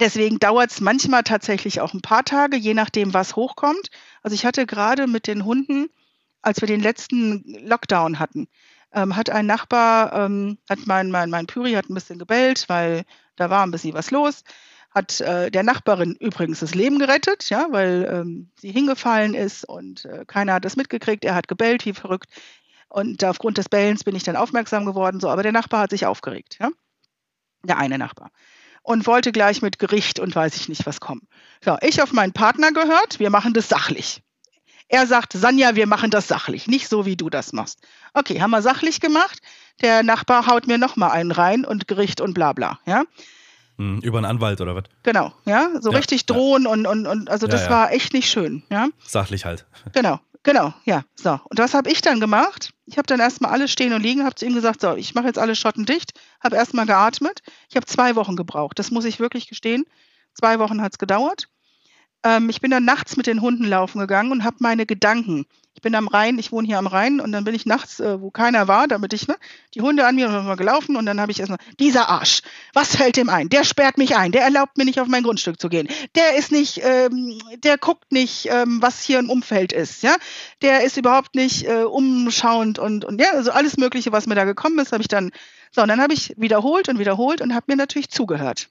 Deswegen dauert es manchmal tatsächlich auch ein paar Tage, je nachdem, was hochkommt. Also ich hatte gerade mit den Hunden, als wir den letzten Lockdown hatten, ähm, hat ein Nachbar, ähm, hat mein, mein, mein Püri hat ein bisschen gebellt, weil da war ein bisschen was los. Hat äh, der Nachbarin übrigens das Leben gerettet, ja, weil ähm, sie hingefallen ist und äh, keiner hat das mitgekriegt. Er hat gebellt, wie verrückt. Und aufgrund des Bellens bin ich dann aufmerksam geworden, so, aber der Nachbar hat sich aufgeregt, ja. Der eine Nachbar. Und wollte gleich mit Gericht und weiß ich nicht was kommen. So, ich auf meinen Partner gehört, wir machen das sachlich. Er sagt, Sanja, wir machen das sachlich, nicht so, wie du das machst. Okay, haben wir sachlich gemacht. Der Nachbar haut mir nochmal einen rein und Gericht und bla bla, ja. Hm, über einen Anwalt oder was? Genau, ja, so ja, richtig drohen ja. und, und, und also das ja, war echt nicht schön, ja. Sachlich halt. Genau, genau, ja. So, und was habe ich dann gemacht? Ich habe dann erstmal alles stehen und liegen, habe zu ihm gesagt, so, ich mache jetzt alle Schotten dicht, habe erstmal geatmet. Ich habe zwei Wochen gebraucht, das muss ich wirklich gestehen. Zwei Wochen hat es gedauert. Ähm, ich bin dann nachts mit den Hunden laufen gegangen und habe meine Gedanken. Ich bin am Rhein, ich wohne hier am Rhein und dann bin ich nachts, äh, wo keiner war, damit ich, ne, die Hunde an mir und mal gelaufen und dann habe ich erstmal, dieser Arsch, was fällt dem ein? Der sperrt mich ein, der erlaubt mir nicht auf mein Grundstück zu gehen. Der ist nicht, ähm, der guckt nicht, ähm, was hier im Umfeld ist, ja. Der ist überhaupt nicht äh, umschauend und, und ja, also alles Mögliche, was mir da gekommen ist, habe ich dann, so, und dann habe ich wiederholt und wiederholt und habe mir natürlich zugehört.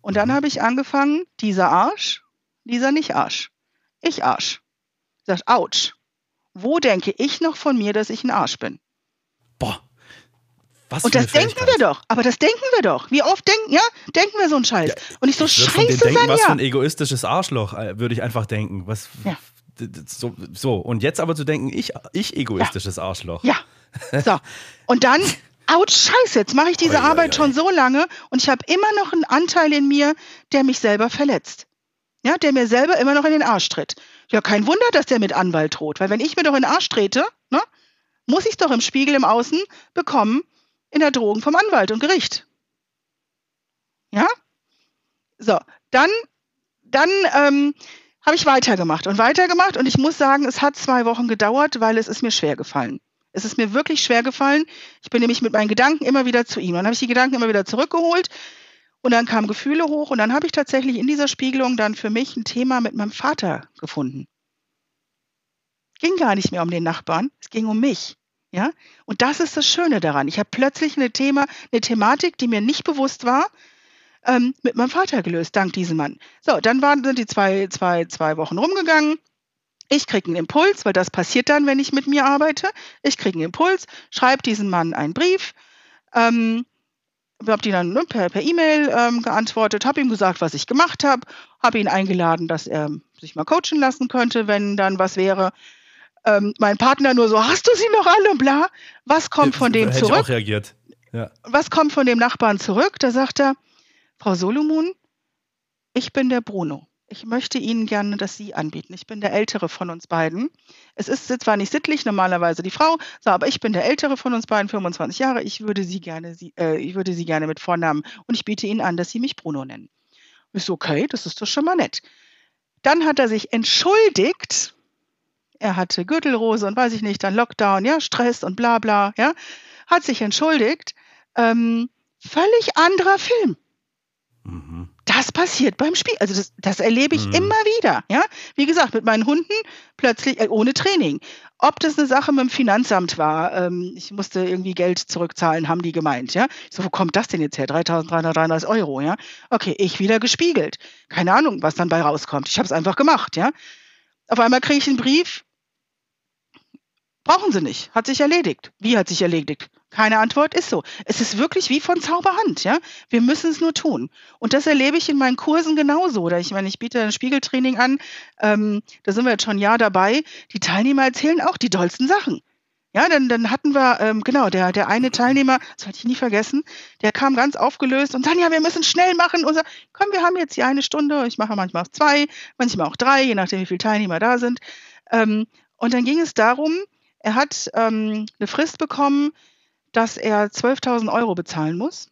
Und dann habe ich angefangen, dieser Arsch, Lisa nicht Arsch. Ich Arsch. Sagt, ouch. Wo denke ich noch von mir, dass ich ein Arsch bin? Boah. Was und das denken wir doch. Aber das denken wir doch. Wie oft denken, ja, denken wir so einen Scheiß. Ja, und ich so, ich scheiße, denken, Was für ein egoistisches Arschloch, äh, würde ich einfach denken. Was, ja. so, so, und jetzt aber zu denken, ich, ich egoistisches ja. Arschloch. Ja. So. Und dann, ouch, scheiße, jetzt mache ich diese oi, Arbeit oi, oi. schon so lange und ich habe immer noch einen Anteil in mir, der mich selber verletzt ja, der mir selber immer noch in den Arsch tritt. Ja, kein Wunder, dass der mit Anwalt droht, weil wenn ich mir doch in den Arsch trete, ne, muss ich es doch im Spiegel im Außen bekommen in der Drohung vom Anwalt und Gericht. Ja? So, dann, dann ähm, habe ich weitergemacht und weitergemacht und ich muss sagen, es hat zwei Wochen gedauert, weil es ist mir schwer gefallen. Es ist mir wirklich schwer gefallen. Ich bin nämlich mit meinen Gedanken immer wieder zu ihm. Dann habe ich die Gedanken immer wieder zurückgeholt und dann kamen Gefühle hoch und dann habe ich tatsächlich in dieser Spiegelung dann für mich ein Thema mit meinem Vater gefunden. Ging gar nicht mehr um den Nachbarn, es ging um mich. Ja? Und das ist das Schöne daran. Ich habe plötzlich eine Thema, eine Thematik, die mir nicht bewusst war, ähm, mit meinem Vater gelöst, dank diesem Mann. So, dann waren sind die zwei, zwei, zwei Wochen rumgegangen. Ich kriege einen Impuls, weil das passiert dann, wenn ich mit mir arbeite. Ich kriege einen Impuls, schreibe diesem Mann einen Brief, ähm, habe die dann ne, per E-Mail e ähm, geantwortet, habe ihm gesagt, was ich gemacht habe, habe ihn eingeladen, dass er sich mal coachen lassen könnte, wenn dann was wäre. Ähm, mein Partner nur so, hast du sie noch alle und bla. Was kommt von dem Hätte zurück? Ich auch reagiert. Ja. Was kommt von dem Nachbarn zurück? Da sagt er, Frau Solomon, ich bin der Bruno. Ich möchte Ihnen gerne das Sie anbieten. Ich bin der Ältere von uns beiden. Es ist zwar nicht sittlich, normalerweise die Frau, so, aber ich bin der Ältere von uns beiden, 25 Jahre. Ich würde Sie gerne, Sie, äh, ich würde Sie gerne mit Vornamen und ich biete Ihnen an, dass Sie mich Bruno nennen. Ich so, okay, das ist doch schon mal nett. Dann hat er sich entschuldigt. Er hatte Gürtelrose und weiß ich nicht, dann Lockdown, ja, Stress und bla bla, ja. Hat sich entschuldigt. Ähm, völlig anderer Film. Mhm das passiert beim Spiel. Also das, das erlebe ich mhm. immer wieder. Ja, wie gesagt, mit meinen Hunden plötzlich äh, ohne Training. Ob das eine Sache mit dem Finanzamt war, ähm, ich musste irgendwie Geld zurückzahlen, haben die gemeint. Ja, ich so, wo kommt das denn jetzt her? 3.333 Euro. Ja, okay, ich wieder gespiegelt. Keine Ahnung, was dann bei rauskommt. Ich habe es einfach gemacht. Ja, auf einmal kriege ich einen Brief. Brauchen Sie nicht. Hat sich erledigt. Wie hat sich erledigt? Keine Antwort ist so. Es ist wirklich wie von Zauberhand, ja. Wir müssen es nur tun. Und das erlebe ich in meinen Kursen genauso. Oder ich meine, ich biete ein Spiegeltraining an, ähm, da sind wir jetzt schon ein Jahr dabei. Die Teilnehmer erzählen auch die dollsten Sachen. Ja, dann, dann hatten wir, ähm, genau, der, der eine Teilnehmer, das werde ich nie vergessen, der kam ganz aufgelöst und dann, ja, wir müssen schnell machen. Und so, komm, wir haben jetzt hier eine Stunde. Ich mache manchmal auch zwei, manchmal auch drei, je nachdem, wie viele Teilnehmer da sind. Ähm, und dann ging es darum, er hat ähm, eine Frist bekommen, dass er 12.000 Euro bezahlen muss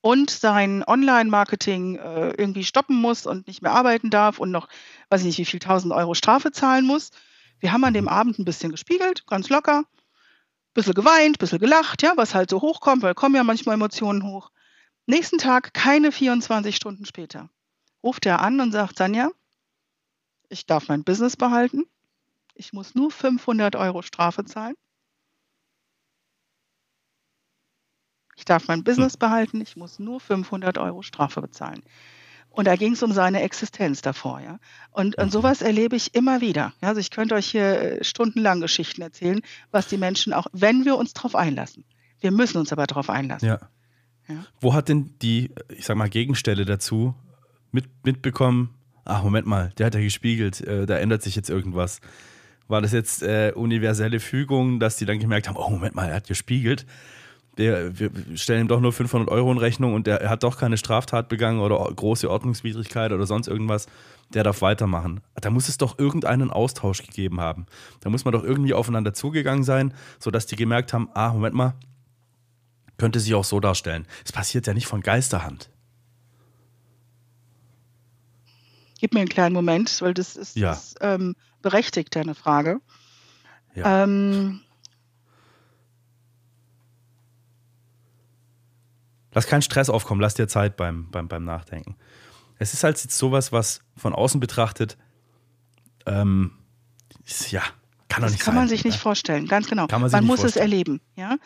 und sein Online-Marketing äh, irgendwie stoppen muss und nicht mehr arbeiten darf und noch, weiß ich nicht, wie viel 1.000 Euro Strafe zahlen muss. Wir haben an dem Abend ein bisschen gespiegelt, ganz locker, bisschen geweint, bisschen gelacht, ja, was halt so hochkommt, weil kommen ja manchmal Emotionen hoch. Nächsten Tag, keine 24 Stunden später, ruft er an und sagt, Sanja, ich darf mein Business behalten. Ich muss nur 500 Euro Strafe zahlen. Ich darf mein Business hm. behalten, ich muss nur 500 Euro Strafe bezahlen. Und da ging es um seine Existenz davor, ja. Und, und mhm. sowas erlebe ich immer wieder. Ja? Also ich könnte euch hier äh, stundenlang Geschichten erzählen, was die Menschen auch, wenn wir uns darauf einlassen. Wir müssen uns aber darauf einlassen. Ja. ja. Wo hat denn die, ich sag mal, Gegenstelle dazu mit, mitbekommen? Ach, Moment mal, der hat ja gespiegelt, äh, da ändert sich jetzt irgendwas. War das jetzt äh, universelle Fügung, dass die dann gemerkt haben, oh, Moment mal, er hat gespiegelt der, wir stellen ihm doch nur 500 Euro in Rechnung und der, er hat doch keine Straftat begangen oder große Ordnungswidrigkeit oder sonst irgendwas, der darf weitermachen. Da muss es doch irgendeinen Austausch gegeben haben. Da muss man doch irgendwie aufeinander zugegangen sein, sodass die gemerkt haben, ah, Moment mal, könnte sich auch so darstellen. Es passiert ja nicht von Geisterhand. Gib mir einen kleinen Moment, weil das ist, ja. ist ähm, berechtigt, deine Frage. Ja. Ähm, Lass keinen Stress aufkommen, lass dir Zeit beim, beim, beim Nachdenken. Es ist halt jetzt sowas, was von außen betrachtet, ähm, ja, kann doch nicht Das kann sein, man sich nicht vorstellen, ganz genau. Kann man man muss vorstellen. es erleben, ja.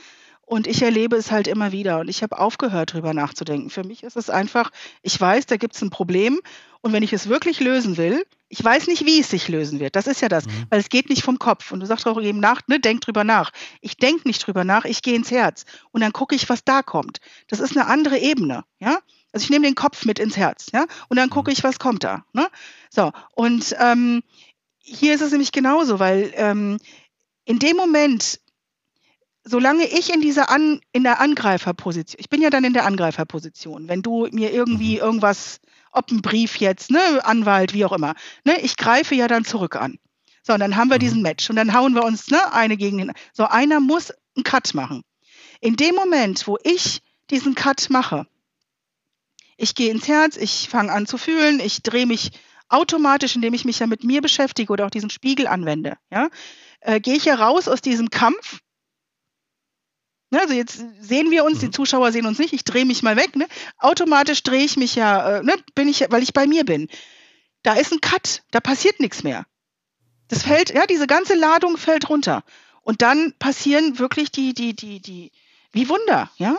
Und ich erlebe es halt immer wieder und ich habe aufgehört, darüber nachzudenken. Für mich ist es einfach, ich weiß, da gibt es ein Problem und wenn ich es wirklich lösen will, ich weiß nicht, wie es sich lösen wird. Das ist ja das, mhm. weil es geht nicht vom Kopf. Und du sagst auch eben nach, ne, denk drüber nach. Ich denke nicht drüber nach, ich gehe ins Herz und dann gucke ich, was da kommt. Das ist eine andere Ebene, ja. Also ich nehme den Kopf mit ins Herz, ja, und dann gucke mhm. ich, was kommt da. Ne? So und ähm, hier ist es nämlich genauso, weil ähm, in dem Moment, solange ich in dieser An in der Angreiferposition, ich bin ja dann in der Angreiferposition, wenn du mir irgendwie mhm. irgendwas, ob ein Brief jetzt, ne, Anwalt, wie auch immer, ne, ich greife ja dann zurück an. So, und dann haben wir mhm. diesen Match und dann hauen wir uns ne, eine gegen den. So, einer muss einen Cut machen. In dem Moment, wo ich diesen Cut mache, ich gehe ins Herz, ich fange an zu fühlen, ich drehe mich automatisch, indem ich mich ja mit mir beschäftige oder auch diesen Spiegel anwende, ja, äh, gehe ich ja raus aus diesem Kampf. Ne, also jetzt sehen wir uns, mhm. die Zuschauer sehen uns nicht, ich drehe mich mal weg. Ne? Automatisch drehe ich mich ja, äh, ne, bin ich, weil ich bei mir bin. Da ist ein Cut, da passiert nichts mehr. Das fällt, ja, diese ganze Ladung fällt runter. Und dann passieren wirklich die, die, die, die, wie Wunder, ja?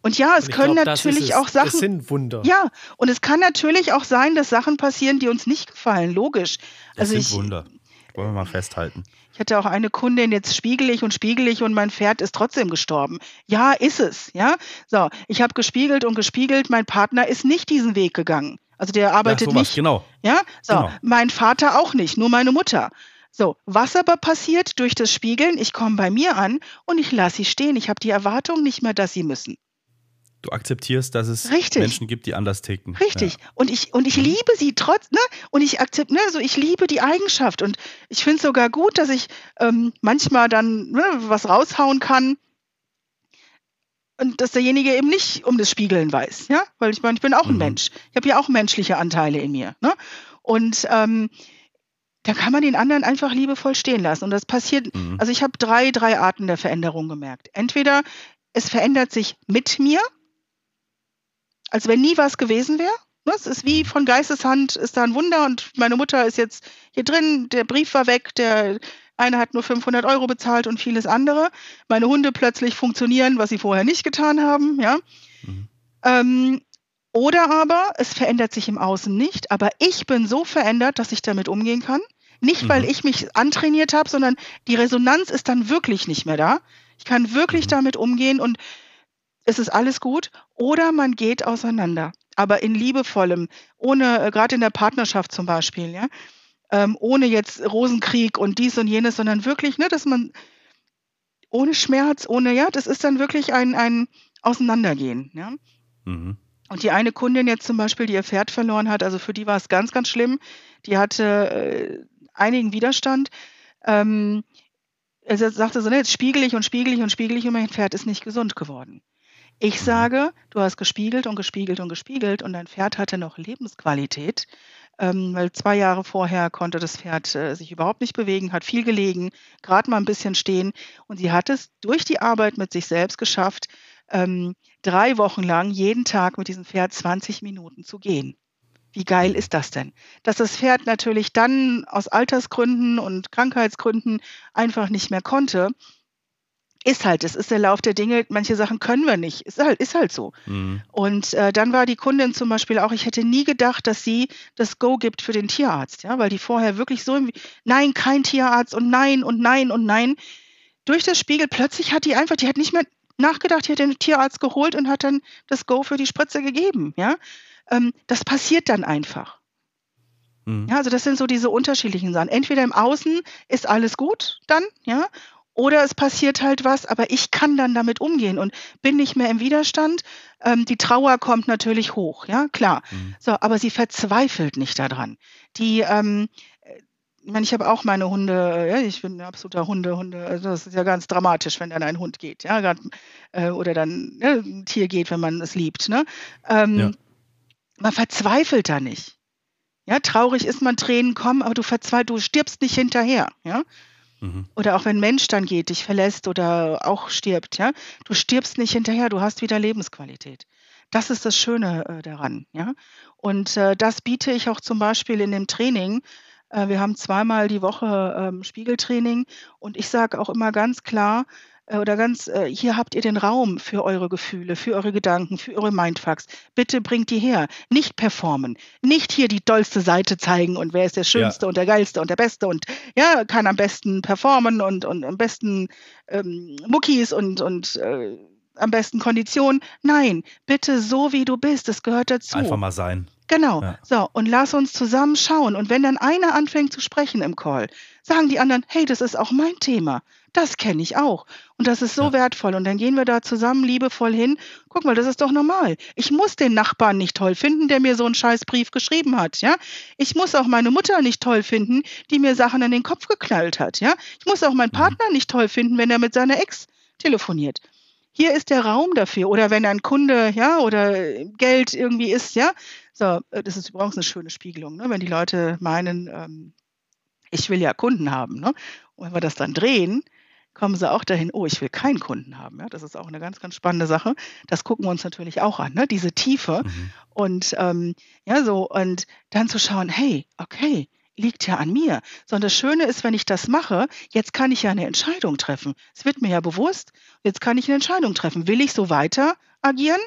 Und ja, es und können glaub, natürlich es. auch Sachen. Es sind Wunder. Ja, und es kann natürlich auch sein, dass Sachen passieren, die uns nicht gefallen. Logisch. Das also sind ich, Wunder. Wollen wir mal festhalten. Ich hatte auch eine Kundin, jetzt spiegel ich und spiegel ich und mein Pferd ist trotzdem gestorben. Ja, ist es. Ja, so. Ich habe gespiegelt und gespiegelt. Mein Partner ist nicht diesen Weg gegangen. Also der arbeitet ja, sowas, nicht. Genau. Ja, so. Genau. Mein Vater auch nicht, nur meine Mutter. So, was aber passiert durch das Spiegeln? Ich komme bei mir an und ich lasse sie stehen. Ich habe die Erwartung nicht mehr, dass sie müssen. Du akzeptierst, dass es Richtig. Menschen gibt, die anders ticken. Richtig. Ja. Und ich, und ich mhm. liebe sie trotz, ne? Und ich akzeptiere, ne, also ich liebe die Eigenschaft. Und ich finde es sogar gut, dass ich ähm, manchmal dann ne, was raushauen kann. Und dass derjenige eben nicht um das Spiegeln weiß, ja? Weil ich meine, ich bin auch ein mhm. Mensch. Ich habe ja auch menschliche Anteile in mir. Ne? Und ähm, da kann man den anderen einfach liebevoll stehen lassen. Und das passiert, mhm. also ich habe drei, drei Arten der Veränderung gemerkt. Entweder es verändert sich mit mir, als wenn nie was gewesen wäre. Ne, es ist wie von Geisteshand ist da ein Wunder und meine Mutter ist jetzt hier drin, der Brief war weg, der eine hat nur 500 Euro bezahlt und vieles andere. Meine Hunde plötzlich funktionieren, was sie vorher nicht getan haben, ja. Mhm. Ähm, oder aber es verändert sich im Außen nicht, aber ich bin so verändert, dass ich damit umgehen kann. Nicht, weil mhm. ich mich antrainiert habe, sondern die Resonanz ist dann wirklich nicht mehr da. Ich kann wirklich mhm. damit umgehen und es ist alles gut oder man geht auseinander, aber in liebevollem, ohne, äh, gerade in der Partnerschaft zum Beispiel, ja, ähm, ohne jetzt Rosenkrieg und dies und jenes, sondern wirklich, ne, dass man ohne Schmerz, ohne, ja, das ist dann wirklich ein, ein Auseinandergehen, ja. Mhm. Und die eine Kundin jetzt zum Beispiel, die ihr Pferd verloren hat, also für die war es ganz, ganz schlimm. Die hatte äh, einigen Widerstand. Ähm, er sagte so, ne, jetzt spiegel ich und spiegel ich und spiegel ich und mein Pferd ist nicht gesund geworden. Ich mhm. sage, du hast gespiegelt und gespiegelt und gespiegelt und dein Pferd hatte noch Lebensqualität, ähm, weil zwei Jahre vorher konnte das Pferd äh, sich überhaupt nicht bewegen, hat viel gelegen, gerade mal ein bisschen stehen und sie hat es durch die Arbeit mit sich selbst geschafft, ähm, drei Wochen lang jeden Tag mit diesem Pferd 20 Minuten zu gehen. Wie geil ist das denn? Dass das Pferd natürlich dann aus Altersgründen und Krankheitsgründen einfach nicht mehr konnte, ist halt, es ist der Lauf der Dinge. Manche Sachen können wir nicht. Ist halt, ist halt so. Mhm. Und äh, dann war die Kundin zum Beispiel auch, ich hätte nie gedacht, dass sie das Go gibt für den Tierarzt, ja, weil die vorher wirklich so, nein, kein Tierarzt und nein und nein und nein. Durch das Spiegel plötzlich hat die einfach, die hat nicht mehr nachgedacht, die hat den Tierarzt geholt und hat dann das Go für die Spritze gegeben, ja. Ähm, das passiert dann einfach. Mhm. Ja, also das sind so diese unterschiedlichen Sachen. Entweder im Außen ist alles gut dann, ja, oder es passiert halt was, aber ich kann dann damit umgehen und bin nicht mehr im Widerstand. Ähm, die Trauer kommt natürlich hoch, ja, klar. Mhm. So, aber sie verzweifelt nicht daran. Die, ähm, ich meine, ich habe auch meine Hunde, ja, ich bin ein absoluter Hunde, Hunde, also das ist ja ganz dramatisch, wenn dann ein Hund geht, ja, grad, äh, oder dann ja, ein Tier geht, wenn man es liebt, ne? Ähm, ja. Man verzweifelt da nicht. Ja, traurig ist man, Tränen kommen, aber du verzweifelst, du stirbst nicht hinterher, ja. Oder auch wenn ein Mensch dann geht, dich verlässt oder auch stirbt, ja, du stirbst nicht hinterher, du hast wieder Lebensqualität. Das ist das Schöne äh, daran, ja. Und äh, das biete ich auch zum Beispiel in dem Training. Äh, wir haben zweimal die Woche ähm, Spiegeltraining und ich sage auch immer ganz klar, oder ganz, äh, hier habt ihr den Raum für eure Gefühle, für eure Gedanken, für eure Mindfucks. Bitte bringt die her. Nicht performen. Nicht hier die dollste Seite zeigen und wer ist der Schönste ja. und der Geilste und der Beste und ja, kann am besten performen und, und am besten ähm, Muckis und, und äh, am besten Kondition. Nein, bitte so wie du bist. Das gehört dazu. Einfach mal sein. Genau. Ja. So, und lass uns zusammen schauen. Und wenn dann einer anfängt zu sprechen im Call, sagen die anderen, hey, das ist auch mein Thema. Das kenne ich auch. Und das ist so ja. wertvoll. Und dann gehen wir da zusammen liebevoll hin. Guck mal, das ist doch normal. Ich muss den Nachbarn nicht toll finden, der mir so einen Scheißbrief geschrieben hat, ja. Ich muss auch meine Mutter nicht toll finden, die mir Sachen an den Kopf geknallt hat, ja. Ich muss auch meinen mhm. Partner nicht toll finden, wenn er mit seiner Ex telefoniert. Hier ist der Raum dafür. Oder wenn ein Kunde, ja, oder Geld irgendwie ist, ja. So, äh, das ist übrigens eine schöne Spiegelung, ne? wenn die Leute meinen, ähm, ich will ja Kunden haben. Ne? Und wenn wir das dann drehen, kommen sie auch dahin, oh, ich will keinen Kunden haben. Ja, das ist auch eine ganz, ganz spannende Sache. Das gucken wir uns natürlich auch an, ne? diese Tiefe. Mhm. Und ähm, ja, so, und dann zu schauen, hey, okay, liegt ja an mir. Sondern das Schöne ist, wenn ich das mache, jetzt kann ich ja eine Entscheidung treffen. Es wird mir ja bewusst, jetzt kann ich eine Entscheidung treffen. Will ich so weiter agieren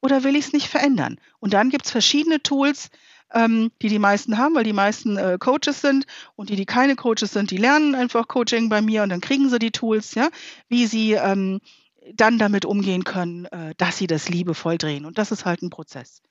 oder will ich es nicht verändern? Und dann gibt es verschiedene Tools, ähm, die die meisten haben, weil die meisten äh, Coaches sind und die, die keine Coaches sind, die lernen einfach Coaching bei mir und dann kriegen sie die Tools, ja, wie sie ähm, dann damit umgehen können, äh, dass sie das liebevoll drehen. Und das ist halt ein Prozess.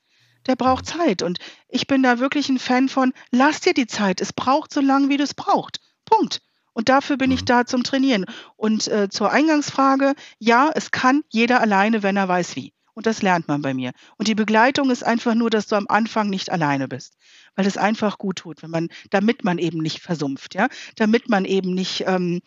Der braucht Zeit. Und ich bin da wirklich ein Fan von, lass dir die Zeit. Es braucht so lange, wie du es braucht. Punkt. Und dafür bin ich mhm. da zum Trainieren. Und äh, zur Eingangsfrage, ja, es kann jeder alleine, wenn er weiß wie. Und das lernt man bei mir. Und die Begleitung ist einfach nur, dass du am Anfang nicht alleine bist, weil es einfach gut tut, wenn man, damit man eben nicht versumpft, ja, damit man eben nicht ähm,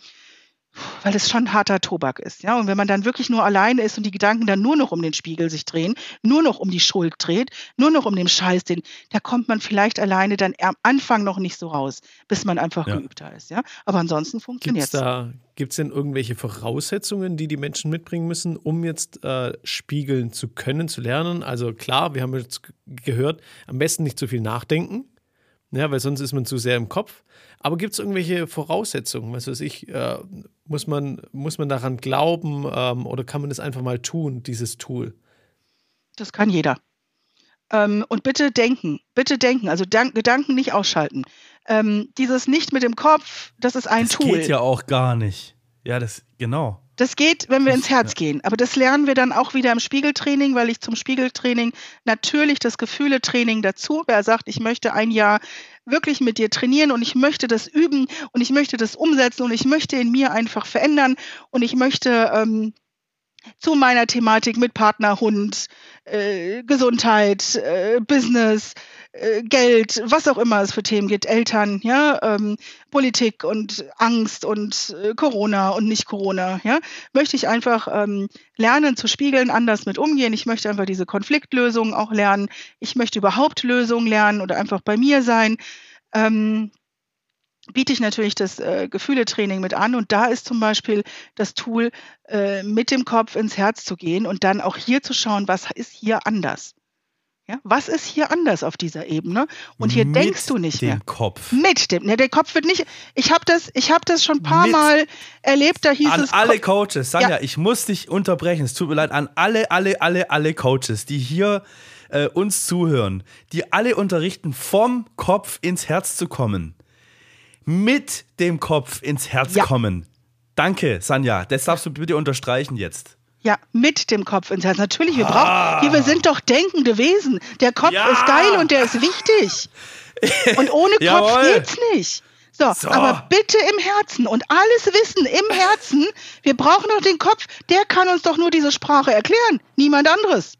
weil es schon harter Tobak ist. Ja? Und wenn man dann wirklich nur alleine ist und die Gedanken dann nur noch um den Spiegel sich drehen, nur noch um die Schuld dreht, nur noch um den Scheiß, den, da kommt man vielleicht alleine dann am Anfang noch nicht so raus, bis man einfach ja. geübter ist. Ja? Aber ansonsten funktioniert es. Gibt es denn irgendwelche Voraussetzungen, die die Menschen mitbringen müssen, um jetzt äh, spiegeln zu können, zu lernen? Also klar, wir haben jetzt gehört, am besten nicht zu viel nachdenken, ja, weil sonst ist man zu sehr im Kopf. Aber gibt es irgendwelche Voraussetzungen? Was weiß ich, äh, muss, man, muss man daran glauben ähm, oder kann man das einfach mal tun, dieses Tool? Das kann jeder. Ähm, und bitte denken, bitte denken, also Dank Gedanken nicht ausschalten. Ähm, dieses nicht mit dem Kopf, das ist ein das Tool. Das geht ja auch gar nicht. Ja, das, genau. Das geht, wenn wir ins Herz gehen. Aber das lernen wir dann auch wieder im Spiegeltraining, weil ich zum Spiegeltraining natürlich das Gefühletraining dazu. Wer sagt, ich möchte ein Jahr wirklich mit dir trainieren und ich möchte das üben und ich möchte das umsetzen und ich möchte in mir einfach verändern und ich möchte ähm, zu meiner Thematik mit Partner, Hund, äh, Gesundheit, äh, Business, äh, Geld, was auch immer es für Themen gibt, Eltern, ja, ähm, Politik und Angst und äh, Corona und nicht Corona, ja, möchte ich einfach ähm, lernen zu spiegeln, anders mit umgehen. Ich möchte einfach diese Konfliktlösung auch lernen. Ich möchte überhaupt Lösungen lernen oder einfach bei mir sein. Ähm, biete ich natürlich das äh, Gefühletraining mit an und da ist zum Beispiel das Tool, äh, mit dem Kopf ins Herz zu gehen und dann auch hier zu schauen, was ist hier anders. Ja, was ist hier anders auf dieser Ebene? Und hier mit denkst du nicht mehr. Mit dem Kopf. Mit dem. Ne, der Kopf wird nicht. Ich habe das, ich habe das schon ein paar mit Mal erlebt. Da hieß an es. An alle Coaches, Sanja, ja. ich muss dich unterbrechen. Es tut mir leid. An alle, alle, alle, alle Coaches, die hier äh, uns zuhören, die alle unterrichten, vom Kopf ins Herz zu kommen mit dem Kopf ins Herz ja. kommen. Danke, Sanja. Das darfst du bitte unterstreichen jetzt. Ja, mit dem Kopf ins Herz. Natürlich, wir ah. brauchen, wir sind doch denkende Wesen. Der Kopf ja. ist geil und der ist wichtig. Und ohne Kopf geht's nicht. So, so, aber bitte im Herzen und alles Wissen im Herzen. Wir brauchen doch den Kopf. Der kann uns doch nur diese Sprache erklären. Niemand anderes.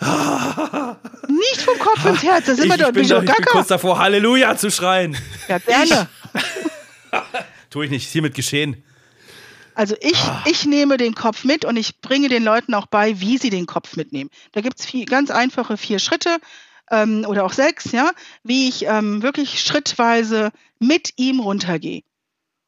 Nicht vom Kopf ins Herz. Da sind ich, wir doch, ich bin, doch, ich bin kurz davor, Halleluja zu schreien. Ja, gerne. Tue ich nicht, hiermit geschehen. Also ich, ah. ich nehme den Kopf mit und ich bringe den Leuten auch bei, wie sie den Kopf mitnehmen. Da gibt es ganz einfache vier Schritte ähm, oder auch sechs, ja, wie ich ähm, wirklich schrittweise mit ihm runtergehe.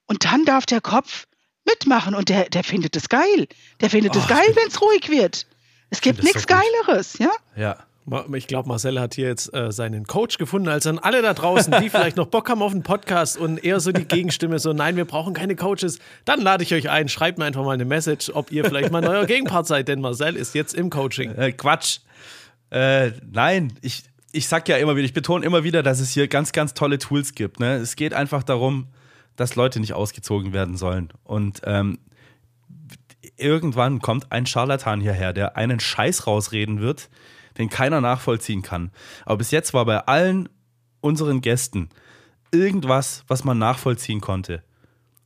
Und dann darf der Kopf mitmachen und der, der findet es geil. Der findet es oh, geil, wenn es ruhig wird. Es gibt nichts so Geileres, ja? Ja. Ich glaube, Marcel hat hier jetzt äh, seinen Coach gefunden, als an alle da draußen, die vielleicht noch Bock haben auf einen Podcast und eher so die Gegenstimme, so nein, wir brauchen keine Coaches. Dann lade ich euch ein, schreibt mir einfach mal eine Message, ob ihr vielleicht mal neuer Gegenpart seid, denn Marcel ist jetzt im Coaching. Äh, Quatsch. Äh, nein, ich, ich sag ja immer wieder, ich betone immer wieder, dass es hier ganz, ganz tolle Tools gibt. Ne? Es geht einfach darum, dass Leute nicht ausgezogen werden sollen. Und ähm, irgendwann kommt ein Scharlatan hierher, der einen Scheiß rausreden wird den keiner nachvollziehen kann. Aber bis jetzt war bei allen unseren Gästen irgendwas, was man nachvollziehen konnte.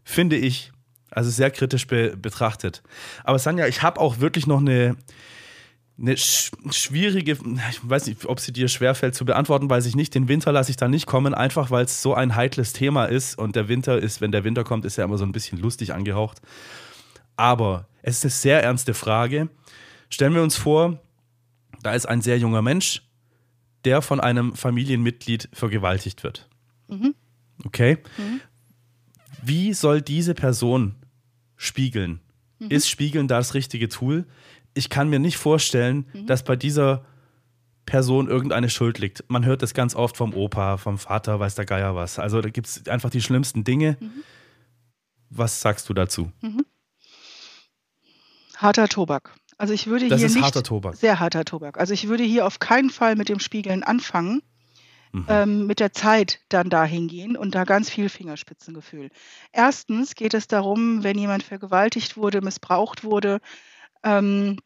Finde ich. Also sehr kritisch be betrachtet. Aber Sanja, ich habe auch wirklich noch eine, eine sch schwierige, ich weiß nicht, ob sie dir schwerfällt zu beantworten, weiß ich nicht. Den Winter lasse ich da nicht kommen, einfach weil es so ein heikles Thema ist. Und der Winter ist, wenn der Winter kommt, ist ja immer so ein bisschen lustig angehaucht. Aber es ist eine sehr ernste Frage. Stellen wir uns vor, da ist ein sehr junger Mensch, der von einem Familienmitglied vergewaltigt wird. Mhm. Okay? Mhm. Wie soll diese Person spiegeln? Mhm. Ist Spiegeln da das richtige Tool? Ich kann mir nicht vorstellen, mhm. dass bei dieser Person irgendeine Schuld liegt. Man hört das ganz oft vom Opa, vom Vater, weiß der Geier was. Also da gibt es einfach die schlimmsten Dinge. Mhm. Was sagst du dazu? Mhm. Harter Tobak. Also ich würde das hier ist nicht harter Tobak. sehr harter Tobak. Also ich würde hier auf keinen Fall mit dem Spiegeln anfangen, mhm. ähm, mit der Zeit dann dahin gehen und da ganz viel Fingerspitzengefühl. Erstens geht es darum, wenn jemand vergewaltigt wurde, missbraucht wurde, ähm,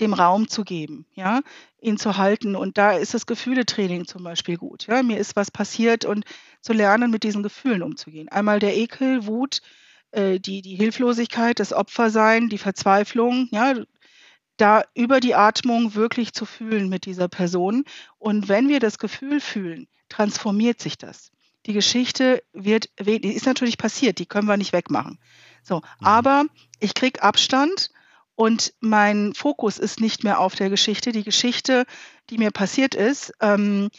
dem Raum zu geben, ja, ihn zu halten. Und da ist das Gefühletraining zum Beispiel gut. Ja, mir ist was passiert und zu lernen, mit diesen Gefühlen umzugehen. Einmal der Ekel, Wut, äh, die, die Hilflosigkeit, das Opfersein, die Verzweiflung, ja, da über die Atmung wirklich zu fühlen mit dieser Person. Und wenn wir das Gefühl fühlen, transformiert sich das. Die Geschichte wird, die ist natürlich passiert, die können wir nicht wegmachen. So, mhm. aber ich kriege Abstand und mein Fokus ist nicht mehr auf der Geschichte. Die Geschichte, die mir passiert ist, ähm,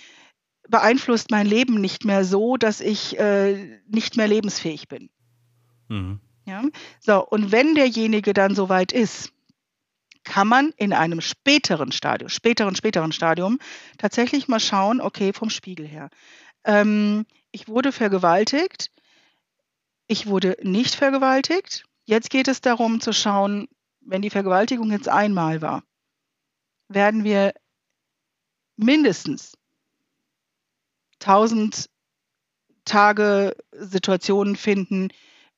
beeinflusst mein Leben nicht mehr so, dass ich äh, nicht mehr lebensfähig bin. Mhm. Ja? So, und wenn derjenige dann soweit ist, kann man in einem späteren Stadium, späteren, späteren Stadium tatsächlich mal schauen, okay, vom Spiegel her. Ähm, ich wurde vergewaltigt, ich wurde nicht vergewaltigt. Jetzt geht es darum zu schauen, wenn die Vergewaltigung jetzt einmal war, werden wir mindestens 1000 Tage Situationen finden,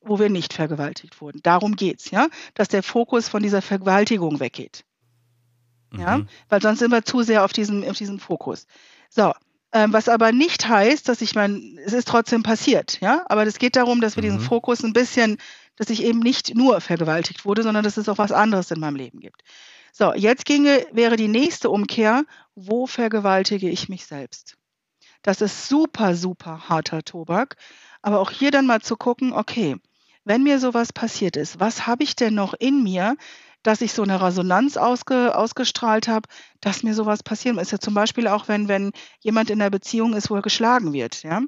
wo wir nicht vergewaltigt wurden. Darum geht's, ja, dass der Fokus von dieser Vergewaltigung weggeht. Ja, mhm. weil sonst sind wir zu sehr auf diesem, auf diesem Fokus. So, ähm, was aber nicht heißt, dass ich mein, es ist trotzdem passiert, ja, aber es geht darum, dass wir mhm. diesen Fokus ein bisschen, dass ich eben nicht nur vergewaltigt wurde, sondern dass es auch was anderes in meinem Leben gibt. So, jetzt ginge, wäre die nächste Umkehr, wo vergewaltige ich mich selbst? Das ist super, super harter Tobak. Aber auch hier dann mal zu gucken, okay, wenn mir sowas passiert ist, was habe ich denn noch in mir, dass ich so eine Resonanz ausge, ausgestrahlt habe, dass mir sowas passiert. Ist ja zum Beispiel auch, wenn, wenn jemand in einer Beziehung ist, wo er geschlagen wird, ja.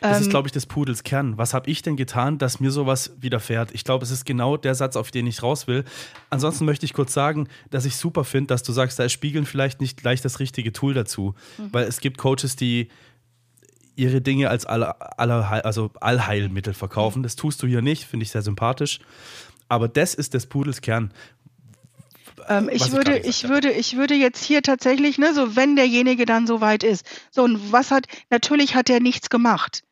Das ist, ähm, glaube ich, des Pudels Kern. Was habe ich denn getan, dass mir sowas widerfährt? Ich glaube, es ist genau der Satz, auf den ich raus will. Ansonsten möchte ich kurz sagen, dass ich super finde, dass du sagst, da ist Spiegeln vielleicht nicht gleich das richtige Tool dazu. Mhm. Weil es gibt Coaches, die ihre Dinge als aller, aller, also Allheilmittel verkaufen. Das tust du hier nicht, finde ich sehr sympathisch. Aber das ist des Pudels Kern. Ähm, ich, würde, ich, würde, ich würde jetzt hier tatsächlich, ne, so wenn derjenige dann so weit ist. So, und was hat, natürlich hat er nichts gemacht.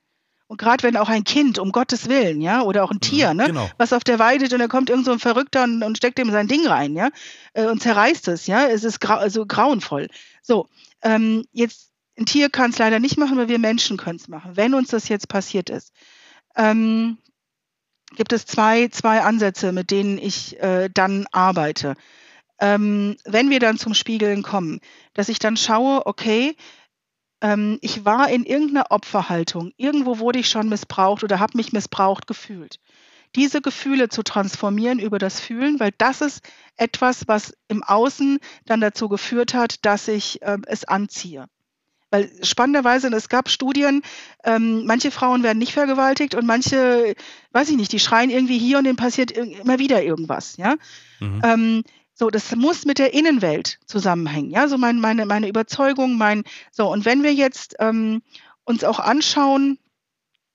Und gerade wenn auch ein Kind, um Gottes Willen, ja, oder auch ein mhm, Tier, ne, genau. was auf der weidet und dann kommt irgend so ein Verrückter und, und steckt ihm sein Ding rein, ja, äh, und zerreißt es, ja, es ist grau also grauenvoll. So, ähm, jetzt ein Tier kann es leider nicht machen, aber wir Menschen können es machen, wenn uns das jetzt passiert ist. Ähm, gibt es zwei, zwei Ansätze, mit denen ich äh, dann arbeite. Ähm, wenn wir dann zum Spiegeln kommen, dass ich dann schaue, okay, ähm, ich war in irgendeiner Opferhaltung, irgendwo wurde ich schon missbraucht oder habe mich missbraucht gefühlt. Diese Gefühle zu transformieren über das Fühlen, weil das ist etwas, was im Außen dann dazu geführt hat, dass ich äh, es anziehe. Weil spannenderweise, es gab Studien, ähm, manche Frauen werden nicht vergewaltigt und manche, weiß ich nicht, die schreien irgendwie hier und denen passiert immer wieder irgendwas. Ja? Mhm. Ähm, so, das muss mit der Innenwelt zusammenhängen. Ja, so mein, meine, meine Überzeugung, mein, so, und wenn wir jetzt ähm, uns auch anschauen,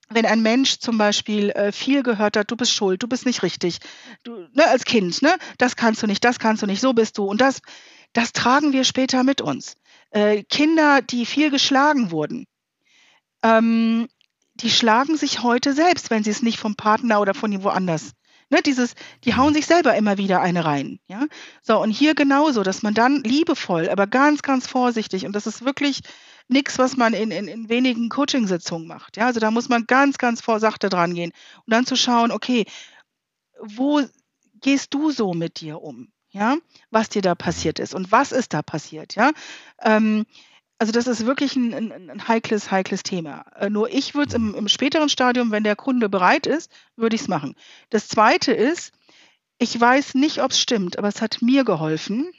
wenn ein Mensch zum Beispiel äh, viel gehört hat, du bist schuld, du bist nicht richtig, du, ne, als Kind, ne, das kannst du nicht, das kannst du nicht, so bist du. Und das, das tragen wir später mit uns. Äh, Kinder, die viel geschlagen wurden, ähm, die schlagen sich heute selbst, wenn sie es nicht vom Partner oder von woanders Ne, dieses, die hauen sich selber immer wieder eine rein. Ja? So, und hier genauso, dass man dann liebevoll, aber ganz, ganz vorsichtig, und das ist wirklich nichts, was man in, in, in wenigen Coachingsitzungen macht. Ja? Also da muss man ganz, ganz vorsachte dran gehen. Und dann zu schauen, okay, wo gehst du so mit dir um? Ja, was dir da passiert ist und was ist da passiert, ja. Ähm, also das ist wirklich ein, ein, ein heikles, heikles Thema. Äh, nur ich würde es im, im, späteren Stadium, wenn der Kunde bereit ist, würde ich es machen. Das Zweite ist, ich weiß nicht, ob es stimmt, aber es hat mir geholfen.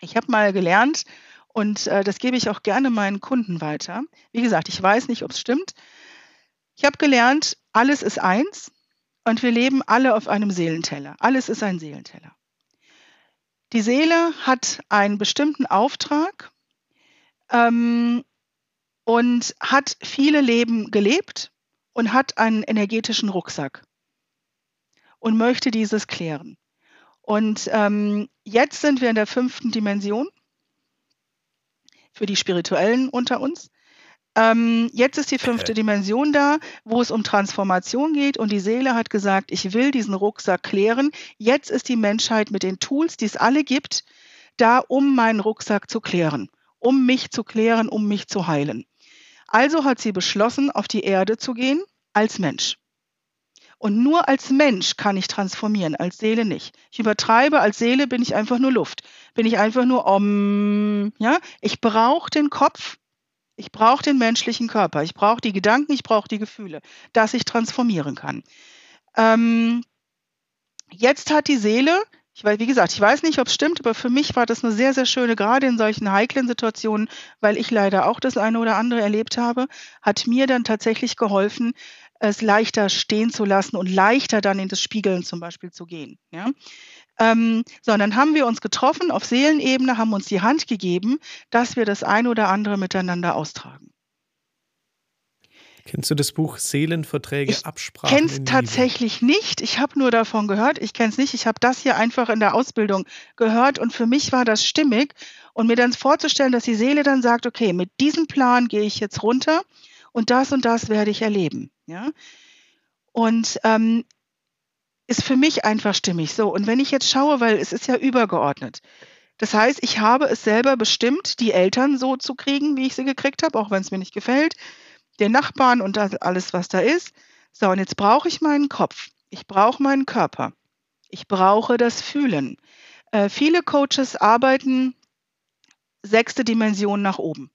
Ich habe mal gelernt, und äh, das gebe ich auch gerne meinen Kunden weiter. Wie gesagt, ich weiß nicht, ob es stimmt. Ich habe gelernt, alles ist eins und wir leben alle auf einem Seelenteller. Alles ist ein Seelenteller. Die Seele hat einen bestimmten Auftrag ähm, und hat viele Leben gelebt und hat einen energetischen Rucksack und möchte dieses klären. Und ähm, jetzt sind wir in der fünften Dimension für die Spirituellen unter uns. Ähm, jetzt ist die fünfte okay. Dimension da, wo es um Transformation geht und die Seele hat gesagt, ich will diesen Rucksack klären. Jetzt ist die Menschheit mit den Tools, die es alle gibt, da, um meinen Rucksack zu klären um mich zu klären, um mich zu heilen. Also hat sie beschlossen, auf die Erde zu gehen als Mensch. Und nur als Mensch kann ich transformieren, als Seele nicht. Ich übertreibe, als Seele bin ich einfach nur Luft. Bin ich einfach nur om, ja? Ich brauche den Kopf, ich brauche den menschlichen Körper, ich brauche die Gedanken, ich brauche die Gefühle, dass ich transformieren kann. Ähm, jetzt hat die Seele ich weiß, wie gesagt, ich weiß nicht, ob es stimmt, aber für mich war das eine sehr, sehr schöne, gerade in solchen heiklen Situationen, weil ich leider auch das eine oder andere erlebt habe, hat mir dann tatsächlich geholfen, es leichter stehen zu lassen und leichter dann in das Spiegeln zum Beispiel zu gehen. Ja? Ähm, sondern haben wir uns getroffen auf Seelenebene, haben uns die Hand gegeben, dass wir das eine oder andere miteinander austragen. Kennst du das Buch Seelenverträge, ich Absprachen? Ich kenne es tatsächlich nicht. Ich habe nur davon gehört. Ich kenne es nicht. Ich habe das hier einfach in der Ausbildung gehört und für mich war das stimmig. Und mir dann vorzustellen, dass die Seele dann sagt, okay, mit diesem Plan gehe ich jetzt runter und das und das werde ich erleben. Ja? Und ähm, ist für mich einfach stimmig. So, und wenn ich jetzt schaue, weil es ist ja übergeordnet. Das heißt, ich habe es selber bestimmt, die Eltern so zu kriegen, wie ich sie gekriegt habe, auch wenn es mir nicht gefällt den Nachbarn und alles, was da ist. So, und jetzt brauche ich meinen Kopf. Ich brauche meinen Körper. Ich brauche das Fühlen. Äh, viele Coaches arbeiten sechste Dimension nach oben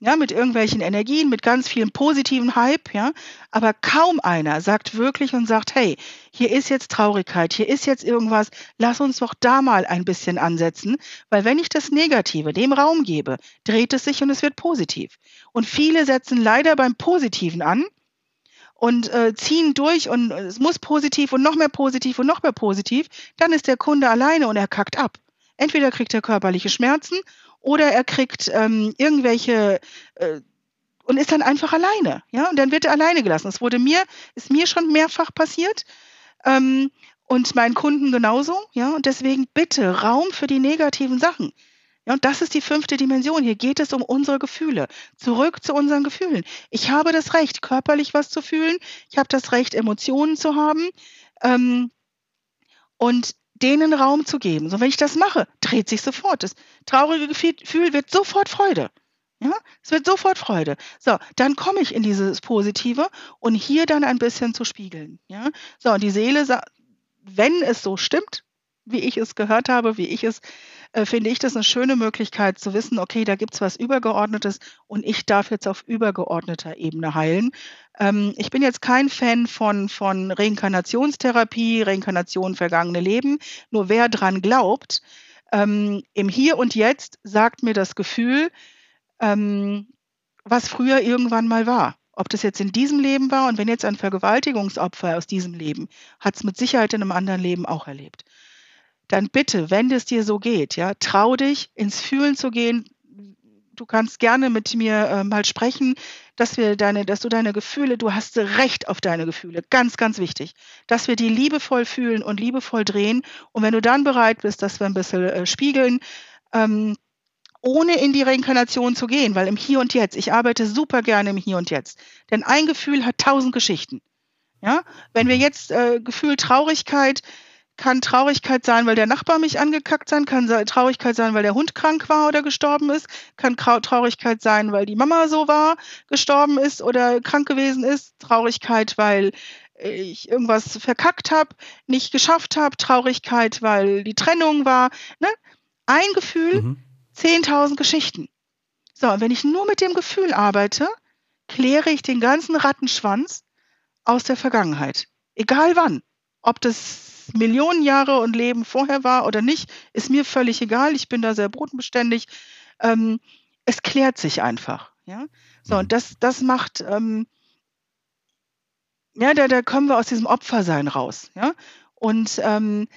ja, mit irgendwelchen Energien, mit ganz vielen positiven Hype, ja, aber kaum einer sagt wirklich und sagt, hey, hier ist jetzt Traurigkeit, hier ist jetzt irgendwas, lass uns doch da mal ein bisschen ansetzen, weil wenn ich das Negative dem Raum gebe, dreht es sich und es wird positiv. Und viele setzen leider beim Positiven an und äh, ziehen durch und es muss positiv und noch mehr positiv und noch mehr positiv, dann ist der Kunde alleine und er kackt ab. Entweder kriegt er körperliche Schmerzen oder er kriegt ähm, irgendwelche äh, und ist dann einfach alleine, ja, und dann wird er alleine gelassen. Das wurde mir, ist mir schon mehrfach passiert ähm, und meinen Kunden genauso, ja, und deswegen bitte Raum für die negativen Sachen. Ja, und das ist die fünfte Dimension. Hier geht es um unsere Gefühle. Zurück zu unseren Gefühlen. Ich habe das Recht, körperlich was zu fühlen. Ich habe das Recht, Emotionen zu haben. Ähm, und denen Raum zu geben. So, wenn ich das mache, dreht sich sofort. Das traurige Gefühl wird sofort Freude. Ja, es wird sofort Freude. So, dann komme ich in dieses Positive und hier dann ein bisschen zu spiegeln. Ja, so, und die Seele, wenn es so stimmt, wie ich es gehört habe, wie ich es, äh, finde ich das eine schöne Möglichkeit zu wissen, okay, da gibt es was Übergeordnetes und ich darf jetzt auf übergeordneter Ebene heilen. Ähm, ich bin jetzt kein Fan von, von Reinkarnationstherapie, Reinkarnation vergangene Leben. Nur wer dran glaubt, ähm, im Hier und Jetzt sagt mir das Gefühl, ähm, was früher irgendwann mal war. Ob das jetzt in diesem Leben war und wenn jetzt ein Vergewaltigungsopfer aus diesem Leben, hat es mit Sicherheit in einem anderen Leben auch erlebt. Dann bitte, wenn es dir so geht, ja, trau dich, ins Fühlen zu gehen, du kannst gerne mit mir äh, mal sprechen, dass wir deine, dass du deine Gefühle, du hast Recht auf deine Gefühle, ganz, ganz wichtig, dass wir die liebevoll fühlen und liebevoll drehen. Und wenn du dann bereit bist, dass wir ein bisschen äh, spiegeln, ähm, ohne in die Reinkarnation zu gehen, weil im Hier und Jetzt, ich arbeite super gerne im Hier und Jetzt, denn ein Gefühl hat tausend Geschichten. Ja, wenn wir mhm. jetzt äh, Gefühl Traurigkeit, kann Traurigkeit sein, weil der Nachbar mich angekackt sein, kann Traurigkeit sein, weil der Hund krank war oder gestorben ist, kann Traurigkeit sein, weil die Mama so war, gestorben ist oder krank gewesen ist, Traurigkeit, weil ich irgendwas verkackt habe, nicht geschafft habe, Traurigkeit, weil die Trennung war. Ne? Ein Gefühl, mhm. 10.000 Geschichten. So, und wenn ich nur mit dem Gefühl arbeite, kläre ich den ganzen Rattenschwanz aus der Vergangenheit. Egal wann. Ob das Millionen Jahre und Leben vorher war oder nicht, ist mir völlig egal. Ich bin da sehr bodenbeständig. Ähm, es klärt sich einfach. Ja? So, und mhm. das, das macht, ähm, ja, da, da kommen wir aus diesem Opfersein raus. Ja? Und ähm,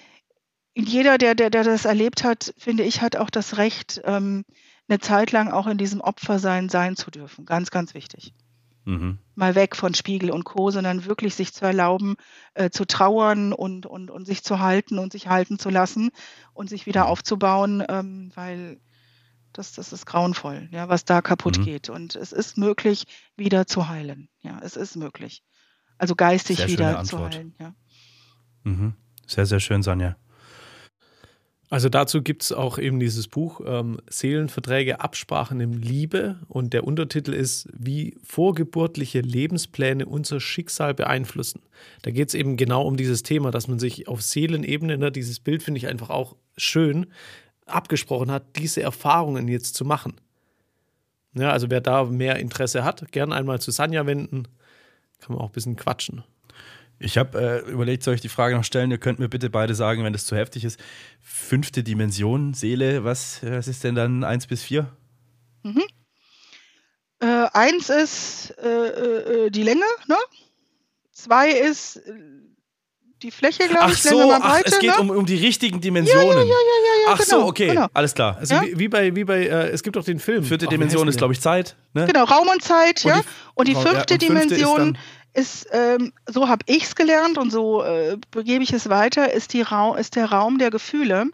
jeder, der, der, der das erlebt hat, finde ich, hat auch das Recht, ähm, eine Zeit lang auch in diesem Opfersein sein zu dürfen. Ganz, ganz wichtig. Mhm. Mal weg von Spiegel und Co., sondern wirklich sich zu erlauben, äh, zu trauern und, und, und sich zu halten und sich halten zu lassen und sich wieder mhm. aufzubauen, ähm, weil das, das ist grauenvoll, ja, was da kaputt mhm. geht. Und es ist möglich, wieder zu heilen. Ja, es ist möglich. Also geistig sehr wieder zu heilen. Ja. Mhm. Sehr, sehr schön, Sonja. Also dazu gibt es auch eben dieses Buch ähm, Seelenverträge, Absprachen im Liebe und der Untertitel ist, wie vorgeburtliche Lebenspläne unser Schicksal beeinflussen. Da geht es eben genau um dieses Thema, dass man sich auf Seelenebene, ne, dieses Bild finde ich einfach auch schön, abgesprochen hat, diese Erfahrungen jetzt zu machen. Ja, also wer da mehr Interesse hat, gern einmal zu Sanja wenden, kann man auch ein bisschen quatschen. Ich habe äh, überlegt, soll ich die Frage noch stellen? Ihr könnt mir bitte beide sagen, wenn das zu heftig ist. Fünfte Dimension, Seele, was, was ist denn dann eins bis vier? Mhm. Äh, eins ist äh, äh die Länge, ne? Zwei ist äh, die Fläche, glaube ich, ach so, ach, Breite, es geht ne? um, um die richtigen Dimensionen. Ja, ja, ja, ja, ja, Ach genau, so, okay, genau. alles klar. Also ja? wie, wie, bei, wie bei äh, es gibt doch den Film. Vierte Dimension ist, glaube ich, Zeit. Ne? Genau, Raum und Zeit, und ja. Die, und die fünfte, und fünfte Dimension ist, ähm, so habe ich es gelernt und so äh, begebe ich es weiter, ist, die Ra ist der Raum der Gefühle.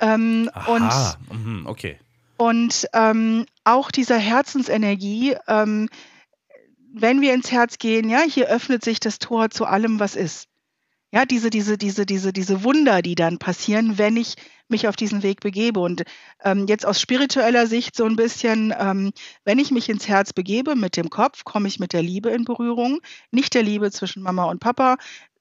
Ähm, Aha, und, mhm, okay. Und ähm, auch dieser Herzensenergie, ähm, wenn wir ins Herz gehen, ja, hier öffnet sich das Tor zu allem, was ist. Ja, diese, diese, diese, diese, diese Wunder, die dann passieren, wenn ich mich auf diesen Weg begebe. Und ähm, jetzt aus spiritueller Sicht so ein bisschen, ähm, wenn ich mich ins Herz begebe mit dem Kopf, komme ich mit der Liebe in Berührung. Nicht der Liebe zwischen Mama und Papa,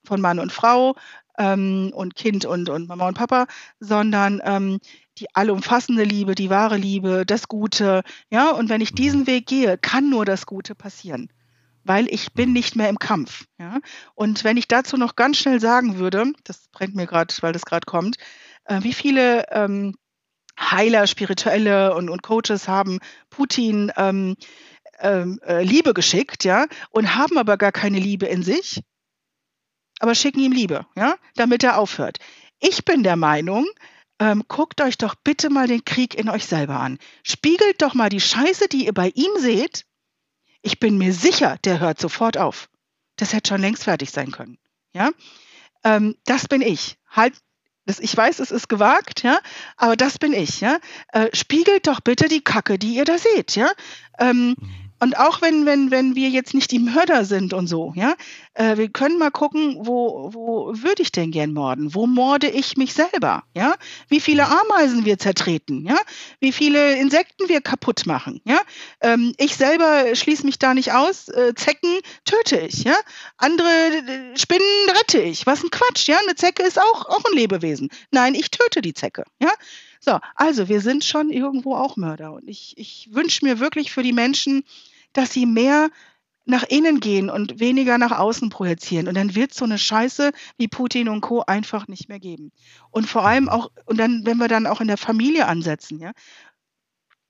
von Mann und Frau ähm, und Kind und, und Mama und Papa, sondern ähm, die allumfassende Liebe, die wahre Liebe, das Gute. Ja, und wenn ich mhm. diesen Weg gehe, kann nur das Gute passieren weil ich bin mhm. nicht mehr im Kampf. Ja? Und wenn ich dazu noch ganz schnell sagen würde, das brennt mir gerade, weil das gerade kommt, äh, wie viele ähm, Heiler, Spirituelle und, und Coaches haben Putin ähm, ähm, äh, Liebe geschickt, ja, und haben aber gar keine Liebe in sich, aber schicken ihm Liebe, ja, damit er aufhört. Ich bin der Meinung, ähm, guckt euch doch bitte mal den Krieg in euch selber an. Spiegelt doch mal die Scheiße, die ihr bei ihm seht, ich bin mir sicher, der hört sofort auf. Das hätte schon längst fertig sein können. Ja, ähm, das bin ich. Halt, das, ich weiß, es ist gewagt, ja, aber das bin ich. Ja, äh, spiegelt doch bitte die Kacke, die ihr da seht. Ja, ähm, mhm. Und auch wenn, wenn, wenn wir jetzt nicht die Mörder sind und so, ja, äh, wir können mal gucken, wo, wo würde ich denn gern morden? Wo morde ich mich selber? Ja, wie viele Ameisen wir zertreten? Ja, wie viele Insekten wir kaputt machen? Ja, ähm, ich selber schließe mich da nicht aus. Äh, Zecken töte ich. Ja, andere äh, Spinnen rette ich. Was ein Quatsch. Ja, eine Zecke ist auch, auch ein Lebewesen. Nein, ich töte die Zecke. Ja, so, also wir sind schon irgendwo auch Mörder. Und ich, ich wünsche mir wirklich für die Menschen, dass sie mehr nach innen gehen und weniger nach außen projizieren. Und dann wird so eine Scheiße wie Putin und Co. einfach nicht mehr geben. Und vor allem auch, und dann, wenn wir dann auch in der Familie ansetzen, ja.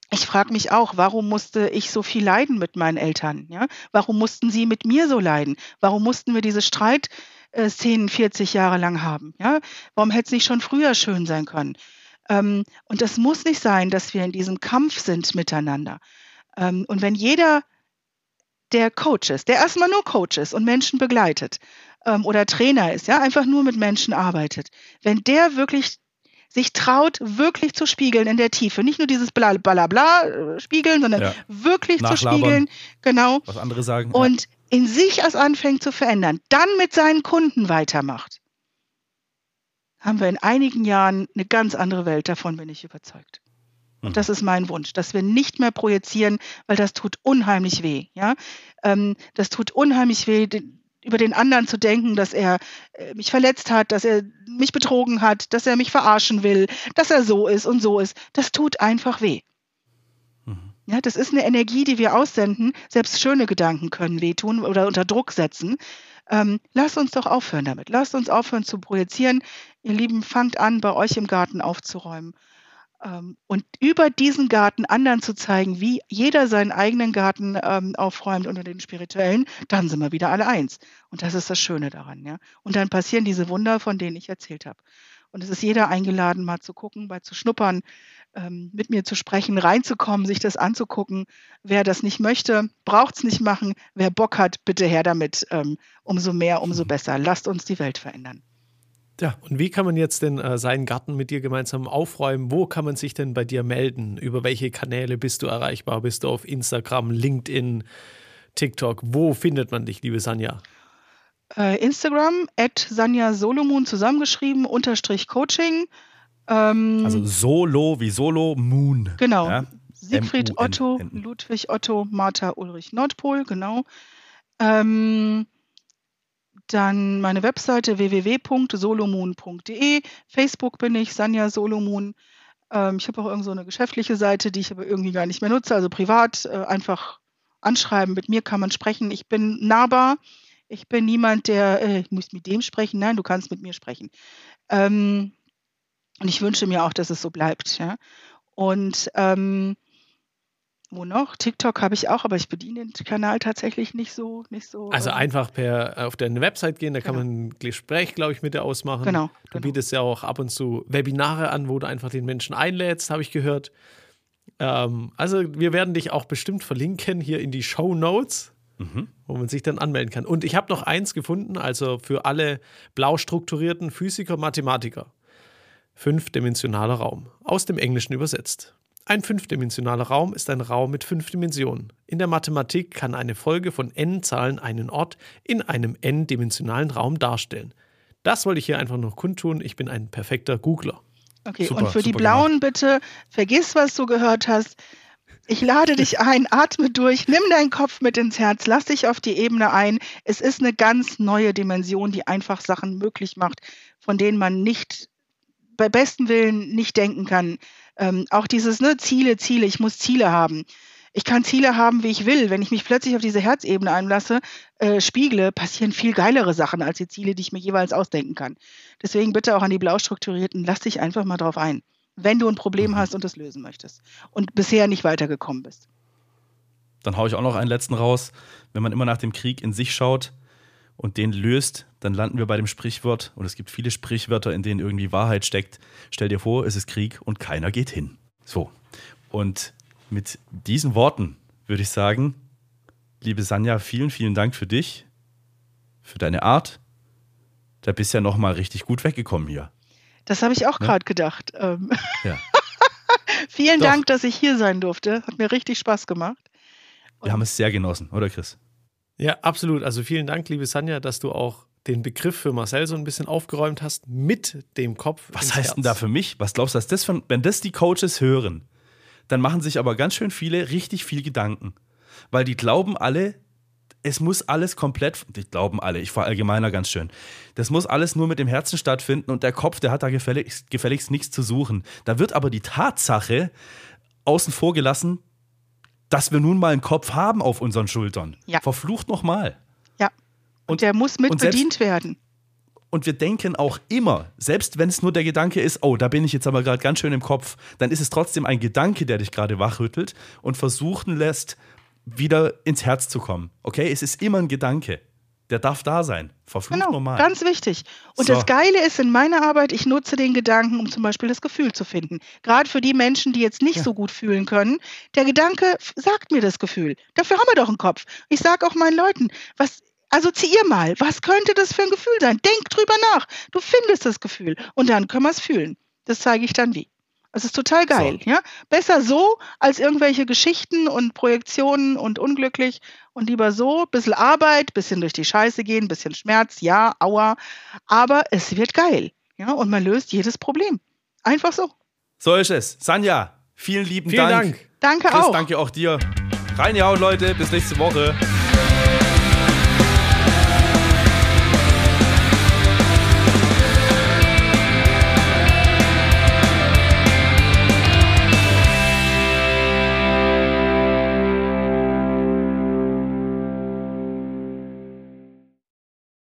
Ich frage mich auch, warum musste ich so viel leiden mit meinen Eltern? Ja? Warum mussten sie mit mir so leiden? Warum mussten wir diese Streitszenen 40 Jahre lang haben? Ja? Warum hätte es nicht schon früher schön sein können? Ähm, und das muss nicht sein, dass wir in diesem Kampf sind miteinander. Ähm, und wenn jeder der Coach ist, der erstmal nur Coach ist und Menschen begleitet ähm, oder Trainer ist, ja, einfach nur mit Menschen arbeitet, wenn der wirklich sich traut, wirklich zu spiegeln in der Tiefe. Nicht nur dieses Blablabla bla, bla, äh, spiegeln, sondern ja. wirklich zu spiegeln. Genau. Was andere sagen. Und in sich erst anfängt zu verändern, dann mit seinen Kunden weitermacht, haben wir in einigen Jahren eine ganz andere Welt. Davon bin ich überzeugt. Und mhm. das ist mein Wunsch, dass wir nicht mehr projizieren, weil das tut unheimlich weh. Ja, ähm, das tut unheimlich weh, über den anderen zu denken, dass er äh, mich verletzt hat, dass er mich betrogen hat, dass er mich verarschen will, dass er so ist und so ist. Das tut einfach weh. Mhm. Ja, das ist eine Energie, die wir aussenden. Selbst schöne Gedanken können wehtun oder unter Druck setzen. Ähm, lasst uns doch aufhören damit. Lasst uns aufhören zu projizieren. Ihr Lieben, fangt an, bei euch im Garten aufzuräumen. Ähm, und über diesen Garten anderen zu zeigen, wie jeder seinen eigenen Garten ähm, aufräumt unter den spirituellen, dann sind wir wieder alle eins. Und das ist das Schöne daran. Ja? Und dann passieren diese Wunder, von denen ich erzählt habe. Und es ist jeder eingeladen, mal zu gucken, mal zu schnuppern, ähm, mit mir zu sprechen, reinzukommen, sich das anzugucken. Wer das nicht möchte, braucht es nicht machen. Wer Bock hat, bitte her damit. Ähm, umso mehr, umso besser. Lasst uns die Welt verändern. Ja, und wie kann man jetzt denn äh, seinen Garten mit dir gemeinsam aufräumen? Wo kann man sich denn bei dir melden? Über welche Kanäle bist du erreichbar? Bist du auf Instagram, LinkedIn, TikTok? Wo findet man dich, liebe Sanja? Äh, Instagram, at Sanja Solomon zusammengeschrieben, unterstrich Coaching. Ähm, also Solo wie Solo, Moon. Genau. Ja? Siegfried Otto, Ludwig Otto, Martha Ulrich Nordpol, genau. Ähm, dann meine Webseite www.solomon.de. Facebook bin ich, Sanja Solomon. Ähm, ich habe auch irgend so eine geschäftliche Seite, die ich aber irgendwie gar nicht mehr nutze, also privat. Äh, einfach anschreiben, mit mir kann man sprechen. Ich bin nahbar. Ich bin niemand, der, äh, ich muss mit dem sprechen. Nein, du kannst mit mir sprechen. Ähm, und ich wünsche mir auch, dass es so bleibt. Ja? Und ähm, wo noch? TikTok habe ich auch, aber ich bediene den Kanal tatsächlich nicht so. Nicht so also ähm, einfach per auf deine Website gehen, da kann genau. man ein Gespräch, glaube ich, mit dir ausmachen. Genau. Du genau. bietest ja auch ab und zu Webinare an, wo du einfach den Menschen einlädst, habe ich gehört. Ähm, also wir werden dich auch bestimmt verlinken hier in die Show Notes. Mhm. Wo man sich dann anmelden kann. Und ich habe noch eins gefunden, also für alle blau strukturierten Physiker, Mathematiker. Fünfdimensionaler Raum. Aus dem Englischen übersetzt. Ein fünfdimensionaler Raum ist ein Raum mit fünf Dimensionen. In der Mathematik kann eine Folge von n-Zahlen einen Ort in einem n-dimensionalen Raum darstellen. Das wollte ich hier einfach noch kundtun. Ich bin ein perfekter Googler. Okay, super, und für die Blauen gemacht. bitte, vergiss, was du gehört hast. Ich lade dich ein, atme durch, nimm deinen Kopf mit ins Herz, lass dich auf die Ebene ein. Es ist eine ganz neue Dimension, die einfach Sachen möglich macht, von denen man nicht bei bestem Willen nicht denken kann. Ähm, auch dieses ne, Ziele, Ziele, ich muss Ziele haben. Ich kann Ziele haben, wie ich will. Wenn ich mich plötzlich auf diese Herzebene einlasse, äh, spiegle, passieren viel geilere Sachen als die Ziele, die ich mir jeweils ausdenken kann. Deswegen bitte auch an die Blaustrukturierten, lass dich einfach mal drauf ein, wenn du ein Problem mhm. hast und es lösen möchtest und bisher nicht weitergekommen bist. Dann haue ich auch noch einen letzten raus. Wenn man immer nach dem Krieg in sich schaut, und den löst, dann landen wir bei dem Sprichwort, und es gibt viele Sprichwörter, in denen irgendwie Wahrheit steckt. Stell dir vor, es ist Krieg und keiner geht hin. So. Und mit diesen Worten würde ich sagen, liebe Sanja, vielen, vielen Dank für dich, für deine Art. Da bist ja noch mal richtig gut weggekommen hier. Das habe ich auch ne? gerade gedacht. Ähm ja. vielen Doch. Dank, dass ich hier sein durfte. Hat mir richtig Spaß gemacht. Und wir haben es sehr genossen, oder Chris? Ja, absolut. Also vielen Dank, liebe Sanja, dass du auch den Begriff für Marcel so ein bisschen aufgeräumt hast mit dem Kopf. Was heißt Herz. denn da für mich? Was glaubst du, dass das von, wenn das die Coaches hören, dann machen sich aber ganz schön viele richtig viel Gedanken. Weil die glauben alle, es muss alles komplett, die glauben alle, ich verallgemeiner ganz schön, das muss alles nur mit dem Herzen stattfinden und der Kopf, der hat da gefälligst, gefälligst nichts zu suchen. Da wird aber die Tatsache außen vor gelassen, dass wir nun mal einen Kopf haben auf unseren Schultern. Ja. Verflucht nochmal. Ja. Und, und, der muss mit bedient werden. Und wir denken auch immer, selbst wenn es nur der Gedanke ist, oh, da bin ich jetzt aber gerade ganz schön im Kopf, dann ist es trotzdem ein Gedanke, der dich gerade wachrüttelt und versuchen lässt, wieder ins Herz zu kommen. Okay, es ist immer ein Gedanke. Der darf da sein. Verflucht genau, normal. Ganz wichtig. Und so. das Geile ist in meiner Arbeit, ich nutze den Gedanken, um zum Beispiel das Gefühl zu finden. Gerade für die Menschen, die jetzt nicht ja. so gut fühlen können. Der Gedanke sagt mir das Gefühl. Dafür haben wir doch einen Kopf. Ich sage auch meinen Leuten, was, assoziier mal, was könnte das für ein Gefühl sein? Denk drüber nach. Du findest das Gefühl. Und dann können wir es fühlen. Das zeige ich dann wie. Es ist total geil, so. ja. Besser so als irgendwelche Geschichten und Projektionen und unglücklich und lieber so, bisschen Arbeit, bisschen durch die Scheiße gehen, bisschen Schmerz, ja, aua, aber es wird geil, ja, und man löst jedes Problem. Einfach so. So ist es. Sanja, vielen lieben vielen Dank. Dank. Danke Chris, auch. Danke auch dir. Reinjauen, Leute. Bis nächste Woche.